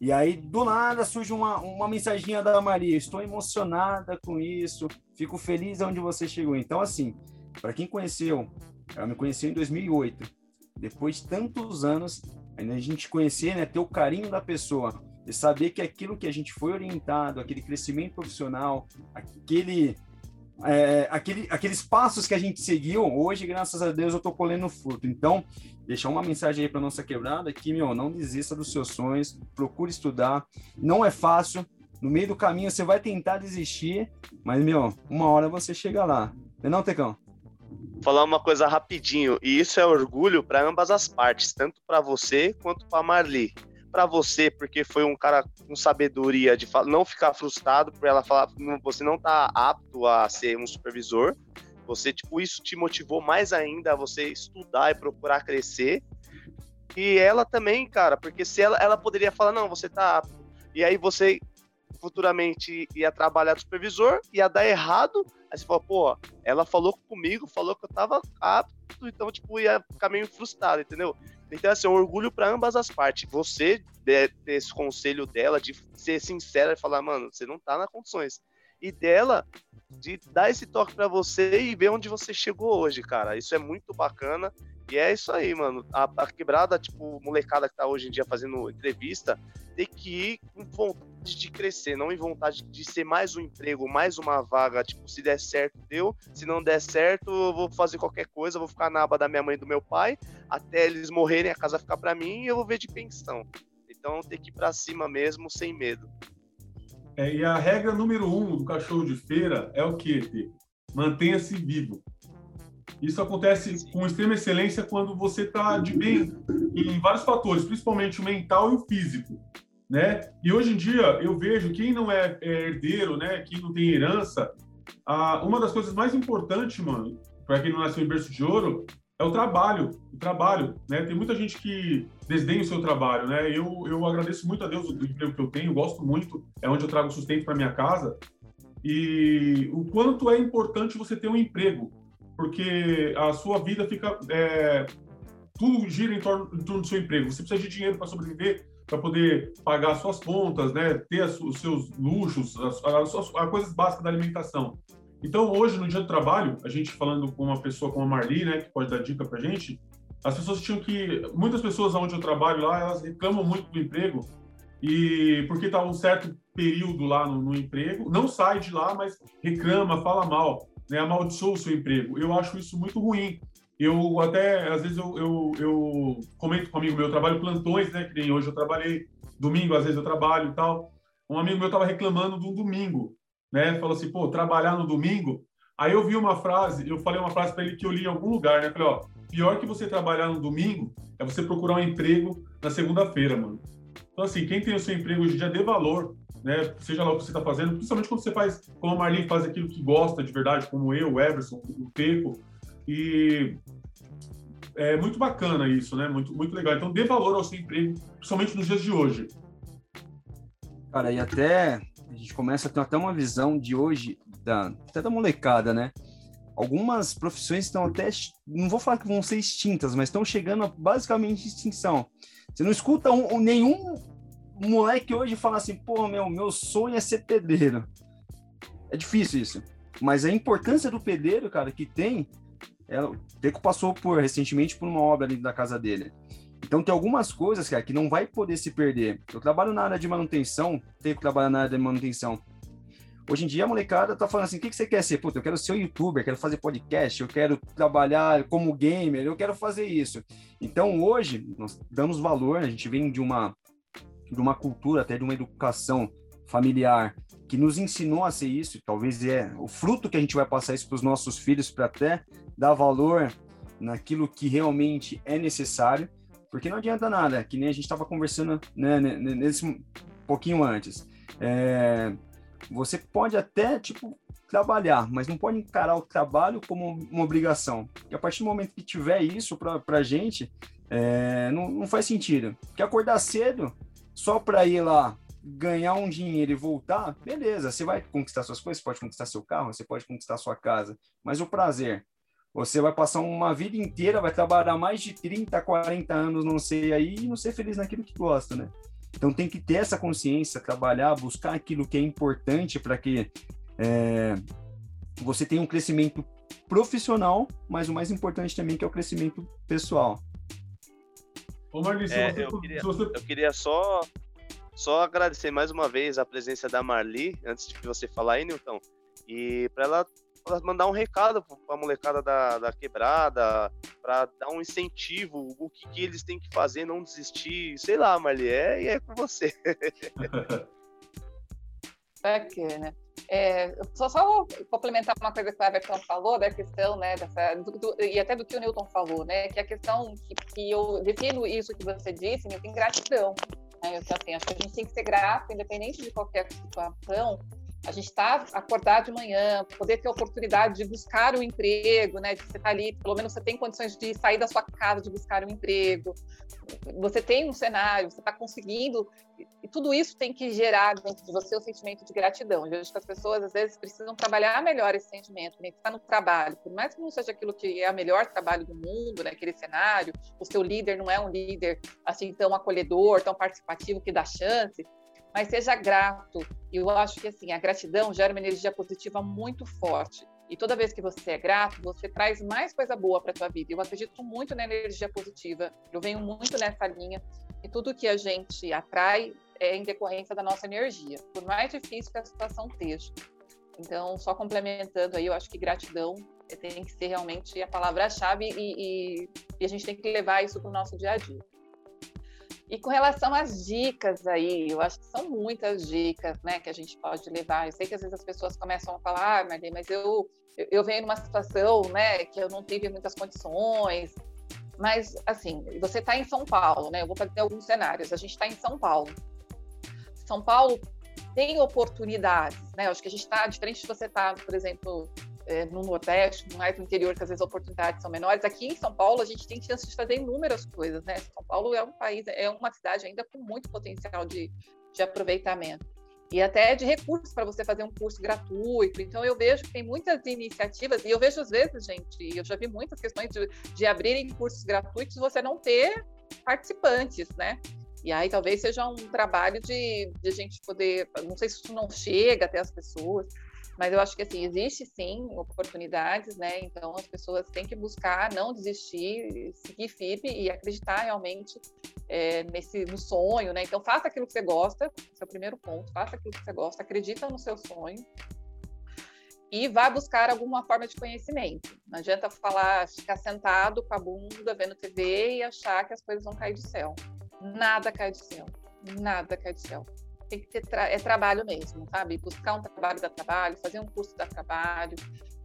E aí, do nada, surge uma, uma mensaginha da Maria. Estou emocionada com isso, fico feliz onde você chegou. Então, assim, para quem conheceu, ela me conheceu em 2008. Depois de tantos anos, ainda a gente conhecer, né, ter o carinho da pessoa e saber que aquilo que a gente foi orientado, aquele crescimento profissional, aquele, é, aquele, aqueles passos que a gente seguiu, hoje, graças a Deus, eu estou colhendo fruto. Então, deixar uma mensagem aí para nossa quebrada que, meu, não desista dos seus sonhos, procure estudar. Não é fácil, no meio do caminho você vai tentar desistir, mas, meu, uma hora você chega lá. Não é não, Tecão? falar uma coisa rapidinho, e isso é orgulho para ambas as partes, tanto para você quanto para Marli para você, porque foi um cara com sabedoria de não ficar frustrado por ela falar, você não tá apto a ser um supervisor. Você, tipo, isso te motivou mais ainda a você estudar e procurar crescer. E ela também, cara, porque se ela, ela poderia falar, não, você tá apto. E aí você futuramente ia trabalhar de supervisor, ia dar errado. Aí você fala, pô, ela falou comigo, falou que eu tava apto, então, tipo, ia ficar meio frustrado, entendeu? Então, assim, um orgulho para ambas as partes. Você ter esse conselho dela de ser sincera e falar, mano, você não tá nas condições. E dela de dar esse toque para você e ver onde você chegou hoje, cara. Isso é muito bacana. E é isso aí, mano. A, a quebrada, tipo, molecada que tá hoje em dia fazendo entrevista, tem que ir com vontade de crescer, não em vontade de ser mais um emprego, mais uma vaga. Tipo, se der certo, deu. Se não der certo, eu vou fazer qualquer coisa, vou ficar na aba da minha mãe e do meu pai, até eles morrerem, a casa ficar para mim e eu vou ver de pensão. Então tem que ir pra cima mesmo, sem medo. É, e a regra número um do cachorro de feira é o quê? Mantenha-se vivo. Isso acontece com extrema excelência quando você está de bem em vários fatores, principalmente o mental e o físico, né? E hoje em dia eu vejo quem não é, é herdeiro, né? Quem não tem herança, a, uma das coisas mais importantes, mano, para quem não nasceu em berço de ouro, é o trabalho, o trabalho, né? Tem muita gente que desdenha o seu trabalho, né? Eu, eu agradeço muito a Deus o emprego que eu tenho, gosto muito, é onde eu trago sustento para minha casa. E o quanto é importante você ter um emprego, porque a sua vida fica. É, tudo gira em torno, em torno do seu emprego. Você precisa de dinheiro para sobreviver, para poder pagar suas contas, né? ter as, os seus luxos, as, as, as, coisas básicas da alimentação. Então, hoje, no dia do trabalho, a gente falando com uma pessoa como a Marli, né, que pode dar dica para gente, as pessoas tinham que. Muitas pessoas onde eu trabalho lá, elas reclamam muito do emprego, e porque está um certo período lá no, no, emprego, não sai de lá, mas reclama, fala mal né, amaldiçoa o seu emprego. Eu acho isso muito ruim. Eu até, às vezes, eu, eu, eu comento com um amigo meu, eu trabalho plantões, né, que nem hoje eu trabalhei, domingo às vezes eu trabalho e tal. Um amigo meu estava reclamando de um domingo, né, falou assim, pô, trabalhar no domingo. Aí eu vi uma frase, eu falei uma frase para ele que eu li em algum lugar, né, falei, ó, pior que você trabalhar no domingo é você procurar um emprego na segunda-feira, mano. Então, assim, quem tem o seu emprego hoje em dia, dê valor, né? Seja lá o que você está fazendo, principalmente quando você faz, como a Marlene faz aquilo que gosta de verdade, como eu, o Everson, o Teco. E é muito bacana isso, né? Muito, muito legal. Então, dê valor ao seu emprego, principalmente nos dias de hoje. Cara, e até a gente começa a ter até uma visão de hoje, da, até da molecada, né? Algumas profissões estão até, não vou falar que vão ser extintas, mas estão chegando a basicamente extinção. Você não escuta um, nenhum moleque hoje fala assim, pô, meu, meu sonho é ser pedreiro. É difícil isso. Mas a importância do pedreiro, cara, que tem, é, o Teco passou por recentemente por uma obra ali da casa dele. Então tem algumas coisas, cara, que não vai poder se perder. Eu trabalho na área de manutenção, Teco trabalha na área de manutenção. Hoje em dia a molecada tá falando assim: o que, que você quer ser? Puta, eu quero ser youtuber, quero fazer podcast, eu quero trabalhar como gamer, eu quero fazer isso. Então hoje nós damos valor, a gente vem de uma de uma cultura, até de uma educação familiar que nos ensinou a ser isso, talvez é o fruto que a gente vai passar isso para os nossos filhos para até dar valor naquilo que realmente é necessário, porque não adianta nada, que nem a gente estava conversando né, nesse pouquinho antes. É, você pode até tipo trabalhar, mas não pode encarar o trabalho como uma obrigação. E a partir do momento que tiver isso para a gente, é, não, não faz sentido. Porque acordar cedo só para ir lá ganhar um dinheiro e voltar, beleza, você vai conquistar suas coisas, você pode conquistar seu carro, você pode conquistar sua casa, mas o prazer, você vai passar uma vida inteira, vai trabalhar mais de 30, 40 anos, não sei aí, e não ser feliz naquilo que gosta, né? Então tem que ter essa consciência, trabalhar, buscar aquilo que é importante para que é, você tenha um crescimento profissional, mas o mais importante também que é o crescimento pessoal. Ô, Marli, se, é, você, eu, queria, se você... eu queria só, só agradecer mais uma vez a presença da Marli, antes de você falar aí, Nilton, e para ela, ela, mandar um recado para a molecada da, da quebrada, para dar um incentivo, o que, que, eles têm que fazer, não desistir, sei lá, Marli, é, é com você. Bacana. É, só, só vou complementar uma coisa que o Everton falou, da questão, né, dessa, do, do, e até do que o Newton falou, né, que a questão que, que eu defino isso que você disse, tem gratidão. Né, então, assim, acho que a gente tem que ser grato, independente de qualquer situação, a gente está acordar de manhã, poder ter a oportunidade de buscar um emprego, né? De você estar tá ali, pelo menos você tem condições de sair da sua casa, de buscar um emprego. Você tem um cenário, você está conseguindo, e tudo isso tem que gerar dentro de você o sentimento de gratidão. Eu acho que as pessoas às vezes precisam trabalhar melhor esse sentimento, né? Está no trabalho, por mais que não seja aquilo que é o melhor trabalho do mundo, né? Aquele cenário, o seu líder não é um líder assim tão acolhedor, tão participativo que dá chance mas seja grato. E eu acho que assim, a gratidão gera uma energia positiva muito forte. E toda vez que você é grato, você traz mais coisa boa para a tua vida. Eu acredito muito na energia positiva. Eu venho muito nessa linha. E tudo que a gente atrai é em decorrência da nossa energia, por mais difícil que a situação esteja. Então, só complementando aí, eu acho que gratidão tem que ser realmente a palavra-chave e, e, e, a gente tem que levar isso para o nosso dia a dia. E com relação às dicas aí, eu acho que são muitas dicas, né, que a gente pode levar. Eu sei que às vezes as pessoas começam a falar, ah, Marlene, mas eu, eu venho numa situação, né, que eu não tive muitas condições. Mas, assim, você está em São Paulo, né? Eu vou fazer alguns cenários. A gente está em São Paulo. São Paulo tem oportunidades, né? Eu acho que a gente está, diferente de você estar, tá, por exemplo, é, no Nordeste, mais no interior, que às vezes as oportunidades são menores. Aqui em São Paulo, a gente tem chance de fazer inúmeras coisas, né? São Paulo é um país, é uma cidade ainda com muito potencial de, de aproveitamento. E até de recursos para você fazer um curso gratuito. Então, eu vejo que tem muitas iniciativas, e eu vejo às vezes, gente, eu já vi muitas questões de, de abrirem cursos gratuitos você não ter participantes, né? E aí talvez seja um trabalho de, de a gente poder, não sei se isso não chega até as pessoas, mas eu acho que assim, existe sim oportunidades, né? Então as pessoas têm que buscar não desistir, seguir firme e acreditar realmente é, nesse no sonho, né? Então faça aquilo que você gosta, esse é o primeiro ponto, faça aquilo que você gosta, acredita no seu sonho e vá buscar alguma forma de conhecimento. Não adianta falar, ficar sentado com a bunda vendo TV e achar que as coisas vão cair do céu. Nada cai do céu, nada cai do céu tem que ter tra é trabalho mesmo, sabe? Buscar um trabalho dá trabalho, fazer um curso dá trabalho.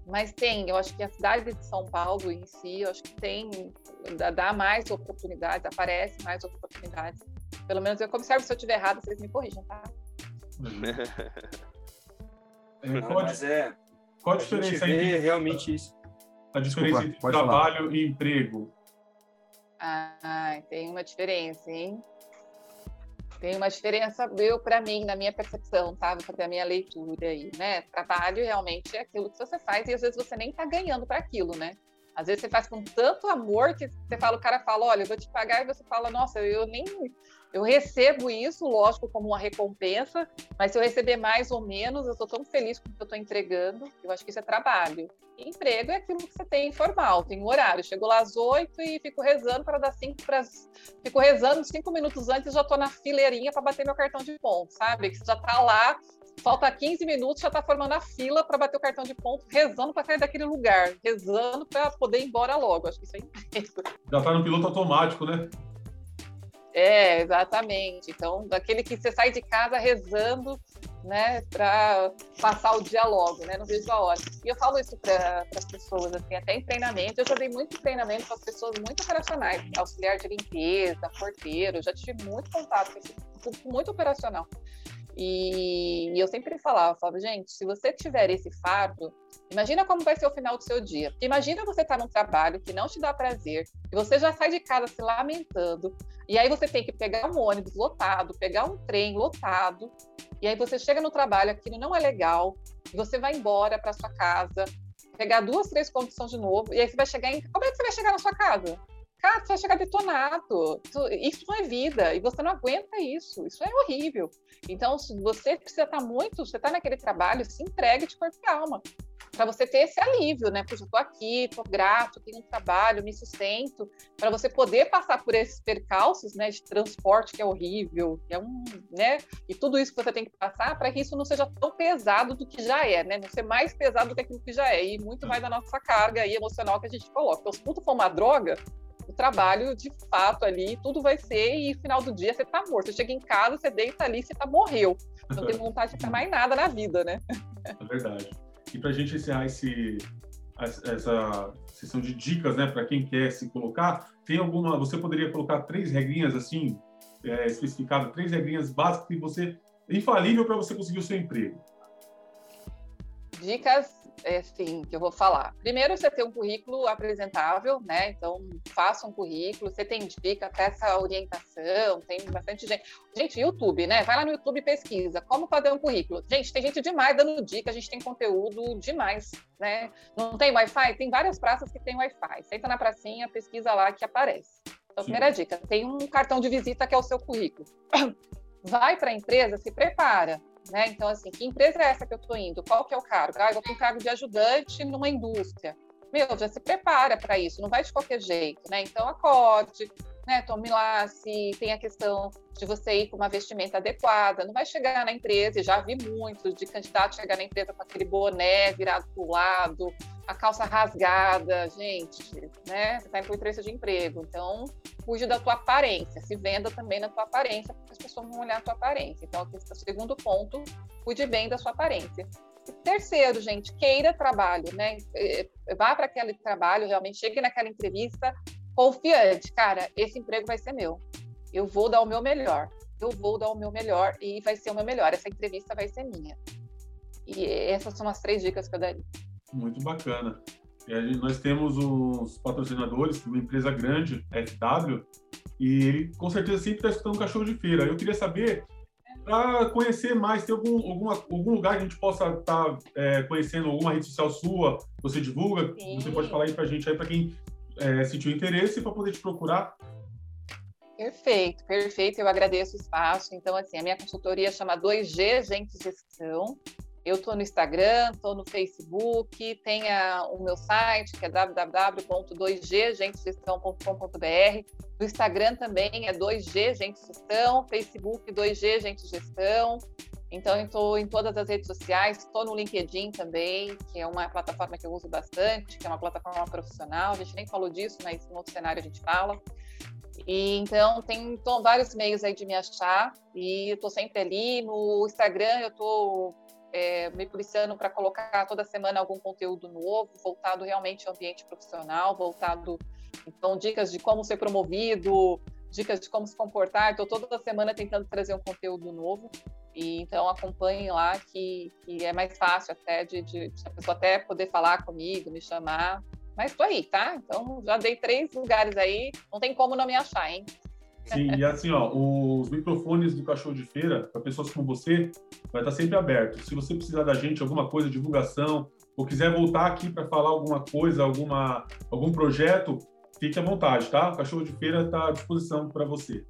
Mas tem, eu acho que a cidade de São Paulo em si, eu acho que tem, dá mais oportunidades, aparece mais oportunidades. Pelo menos eu observo, se eu estiver errado, vocês me corrijam, tá? é, qual, Mas é, qual a diferença a entre realmente isso? A diferença Desculpa, entre trabalho falar. e emprego? Ah, tem uma diferença, hein? Tem uma diferença, eu, para mim, na minha percepção, tá? Fazer a minha leitura aí, né? Trabalho realmente é aquilo que você faz e às vezes você nem tá ganhando para aquilo, né? Às vezes você faz com tanto amor que você fala, o cara fala, olha, eu vou te pagar, e você fala, nossa, eu nem eu recebo isso, lógico, como uma recompensa, mas se eu receber mais ou menos, eu estou tão feliz com o que eu estou entregando. Eu acho que isso é trabalho. E emprego é aquilo que você tem informal, tem um horário. Chego lá às oito e fico rezando para dar cinco para. Fico rezando cinco minutos antes, já estou na fileirinha para bater meu cartão de ponto, sabe? Que já está lá, falta 15 minutos, já está formando a fila para bater o cartão de ponto, rezando para sair daquele lugar, rezando para poder ir embora logo. Acho que isso é emprego. Já está no piloto automático, né? É, exatamente. Então, daquele que você sai de casa rezando, né, para passar o dia logo, né? Não vejo a hora. E eu falo isso para as pessoas, assim, até em treinamento. Eu já dei muito treinamento para as pessoas muito operacionais, auxiliar de limpeza, porteiro. Já tive muito contato com esse muito operacional. E, e eu sempre falava, falava, gente, se você tiver esse fardo, imagina como vai ser o final do seu dia. Imagina você estar tá num trabalho que não te dá prazer, e você já sai de casa se lamentando, e aí você tem que pegar um ônibus lotado, pegar um trem lotado, e aí você chega no trabalho, aquilo não é legal, e você vai embora para sua casa, pegar duas, três condições de novo, e aí você vai chegar em. Como é que você vai chegar na sua casa? Cara, você vai chegar detonado. Isso não é vida. E você não aguenta isso. Isso é horrível. Então, se você precisa estar muito, você está naquele trabalho, se entregue de corpo e alma. Para você ter esse alívio, né? Porque eu estou aqui, estou grato, tenho um trabalho, me sustento. Para você poder passar por esses percalços, né? De transporte que é horrível, que é um, né? E tudo isso que você tem que passar para que isso não seja tão pesado do que já é, né? Não ser mais pesado do que aquilo que já é. E muito mais da nossa carga emocional que a gente coloca. Então, se tudo for uma droga, o trabalho de fato ali, tudo vai ser, e no final do dia você tá morto. Você chega em casa, você deita ali, você tá morreu. Não tem vontade de mais nada na vida, né? É verdade. E para a gente encerrar esse, essa sessão de dicas, né, para quem quer se colocar, tem alguma. Você poderia colocar três regrinhas assim, é, especificadas, três regrinhas básicas que você. infalível para você conseguir o seu emprego? Dicas é, assim, que eu vou falar. Primeiro, você tem um currículo apresentável, né? Então, faça um currículo, você tem dica, peça orientação, tem bastante gente. Gente, YouTube, né? Vai lá no YouTube e pesquisa como fazer um currículo. Gente, tem gente demais dando dica, a gente tem conteúdo demais, né? Não tem Wi-Fi? Tem várias praças que tem Wi-Fi. Senta na pracinha, pesquisa lá que aparece. Então, primeira dica, tem um cartão de visita que é o seu currículo. Vai para a empresa, se prepara. Né? Então, assim, que empresa é essa que eu estou indo? Qual que é o cargo? Ah, eu tenho um cargo de ajudante numa indústria. Meu, já se prepara para isso, não vai de qualquer jeito, né? Então, acorde, né? Tome lá se tem a questão de você ir com uma vestimenta adequada. Não vai chegar na empresa, e já vi muitos de candidato chegar na empresa com aquele boné virado para o lado, a calça rasgada, gente, né? Você está em entrevista de emprego, então cuide da tua aparência, se venda também na tua aparência, porque as pessoas vão olhar a tua aparência. Então, aqui o segundo ponto, cuide bem da sua aparência. Terceiro, gente, queira trabalho, né? É, vá para aquele trabalho, realmente chegue naquela entrevista confiante, cara, esse emprego vai ser meu. Eu vou dar o meu melhor. Eu vou dar o meu melhor e vai ser o meu melhor. Essa entrevista vai ser minha. E essas são as três dicas que eu daria. Muito bacana. Gente, nós temos os patrocinadores, uma empresa grande, FW, e ele com certeza sempre está escutando um cachorro de feira. Eu queria saber, para conhecer mais, tem algum, alguma, algum lugar que a gente possa estar tá, é, conhecendo, alguma rede social sua, você divulga? Sim. Você pode falar aí para a gente, aí para quem é, sentiu interesse para poder te procurar. Perfeito, perfeito. Eu agradeço o espaço. Então, assim, a minha consultoria chama 2G Gente Gestão. Eu estou no Instagram, estou no Facebook, tem a, o meu site, que é www.2ggentegestão.com.br. No Instagram também é 2G Gente Gestão, Facebook 2G Gente Gestão. Então, estou em todas as redes sociais, estou no LinkedIn também, que é uma plataforma que eu uso bastante, que é uma plataforma profissional. A gente nem falou disso, mas no outro cenário a gente fala. E, então, tem tô, vários meios aí de me achar, e estou sempre ali. No Instagram, eu estou é, me policiando para colocar toda semana algum conteúdo novo, voltado realmente ao ambiente profissional, voltado, então, dicas de como ser promovido, dicas de como se comportar. Estou toda semana tentando trazer um conteúdo novo. E então acompanhem lá que, que é mais fácil até de, de, a pessoa até poder falar comigo, me chamar. Mas estou aí, tá? Então já dei três lugares aí, não tem como não me achar, hein? Sim, e assim, ó, os microfones do Cachorro de Feira, para pessoas como você, vai estar sempre aberto. Se você precisar da gente, alguma coisa, divulgação, ou quiser voltar aqui para falar alguma coisa, alguma, algum projeto, fique à vontade, tá? O Cachorro de Feira está à disposição para você.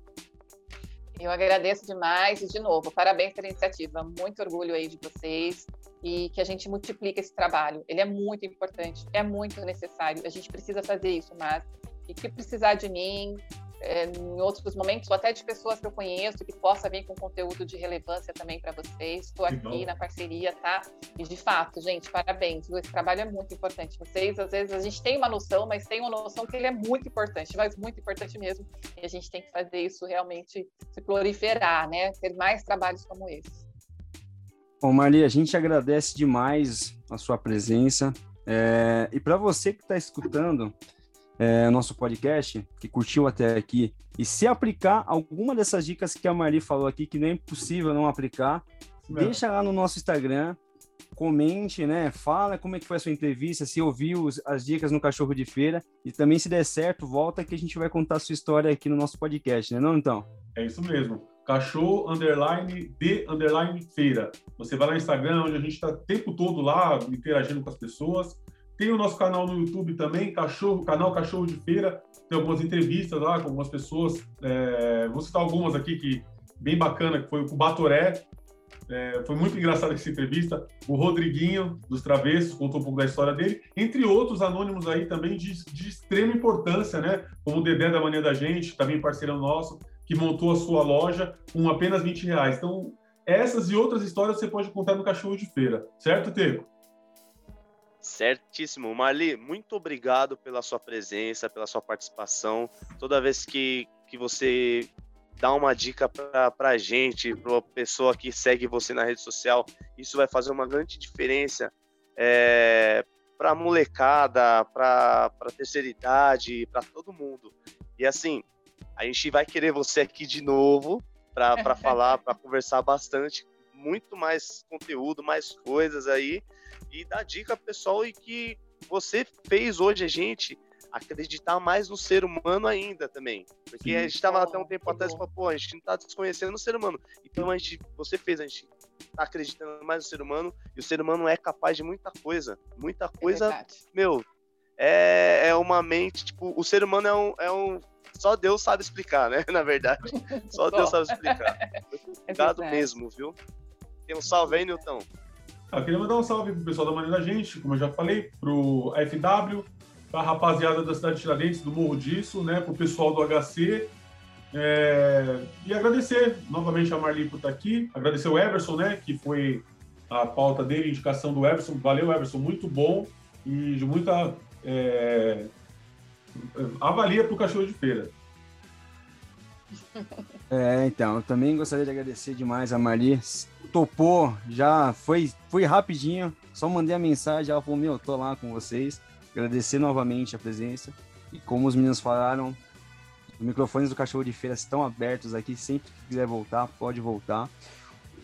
Eu agradeço demais e, de novo, parabéns pela iniciativa. Muito orgulho aí de vocês e que a gente multiplique esse trabalho. Ele é muito importante, é muito necessário. A gente precisa fazer isso, mas e que precisar de mim, é, em outros momentos, ou até de pessoas que eu conheço que possa vir com conteúdo de relevância também para vocês. Estou aqui na parceria, tá? E de fato, gente, parabéns. Esse trabalho é muito importante. Vocês, às vezes, a gente tem uma noção, mas tem uma noção que ele é muito importante, mas muito importante mesmo. E a gente tem que fazer isso realmente se proliferar, né? Ter mais trabalhos como esse. Bom, Marli, a gente agradece demais a sua presença. É, e para você que está escutando, é, nosso podcast, que curtiu até aqui, e se aplicar alguma dessas dicas que a Mari falou aqui, que não é impossível não aplicar, deixa lá no nosso Instagram, comente, né? Fala como é que foi a sua entrevista, se ouviu as dicas no Cachorro de Feira, e também se der certo, volta que a gente vai contar a sua história aqui no nosso podcast, né não, então? É isso mesmo. Cachorro underline de underline feira. Você vai lá no Instagram, onde a gente está o tempo todo lá interagindo com as pessoas. Tem o nosso canal no YouTube também, Cachorro, canal Cachorro de Feira. Tem algumas entrevistas lá com algumas pessoas. É, vou citar algumas aqui que bem bacana, que foi o Batoré. É, foi muito engraçada essa entrevista. O Rodriguinho, dos Travessos, contou um pouco da história dele. Entre outros anônimos aí também de, de extrema importância, né? Como o Dedé da Mania da Gente, também parceiro nosso, que montou a sua loja com apenas 20 reais. Então, essas e outras histórias você pode contar no Cachorro de Feira. Certo, Teco? Certíssimo. Marli, muito obrigado pela sua presença, pela sua participação. Toda vez que, que você dá uma dica para a gente, para uma pessoa que segue você na rede social, isso vai fazer uma grande diferença é, para a molecada, para a terceira idade, para todo mundo. E assim, a gente vai querer você aqui de novo para falar, para conversar bastante, muito mais conteúdo, mais coisas aí e dar dica pessoal e que você fez hoje a gente acreditar mais no ser humano ainda também. Porque Sim. a gente estava até um tempo atrás e falou, pô, a gente não está desconhecendo o ser humano. Então a gente, você fez, a gente tá acreditando mais no ser humano e o ser humano é capaz de muita coisa. Muita é coisa, é meu, é, é uma mente, tipo, o ser humano é um, é um só Deus sabe explicar, né? Na verdade. Só Deus sabe explicar. Obrigado é mesmo, viu? Tem um salve aí, Nilton. Ah, eu queria mandar um salve pro pessoal da Maneira da Gente, como eu já falei, pro FW, pra rapaziada da cidade de Tiradentes, do Morro Disso, né? Pro pessoal do HC. É... E agradecer novamente a Marli por estar aqui, agradecer o Everson, né? Que foi a pauta dele, indicação do Everson. Valeu, Everson, muito bom e de muita é, avalia para o cachorro de feira. É, então, eu também gostaria de agradecer demais a Marli. Topou, já foi, foi rapidinho, só mandei a mensagem, ela falou, meu, tô lá com vocês. Agradecer novamente a presença. E como os meninos falaram, os microfones do Cachorro de Feira estão abertos aqui, sempre que quiser voltar, pode voltar.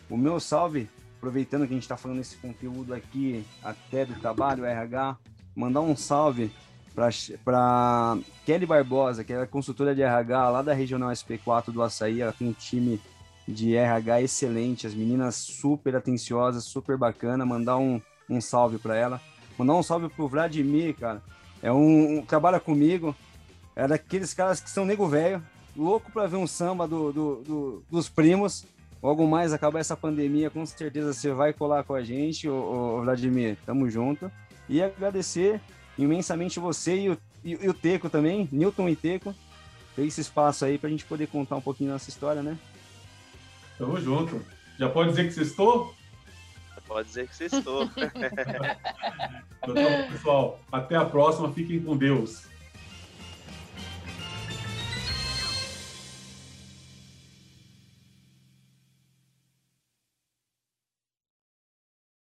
O meu salve, aproveitando que a gente está falando esse conteúdo aqui até do trabalho, RH, mandar um salve para Kelly Barbosa, que é consultora de RH lá da Regional SP4 do Açaí. Ela tem um time de RH excelente, as meninas super atenciosas, super bacana. Mandar um, um salve para ela. Mandar um salve pro Vladimir, cara. É um, um trabalha comigo. É daqueles caras que são nego velho, louco para ver um samba do, do, do, dos primos. Logo mais acabar essa pandemia, com certeza você vai colar com a gente, ô, ô Vladimir. Tamo junto. E agradecer imensamente você e o, e, e o Teco também, Newton e Teco, fez esse espaço aí para a gente poder contar um pouquinho nossa história, né? Tamo junto. Já pode dizer que estou? Pode dizer que estou. então, pessoal, até a próxima. Fiquem com Deus.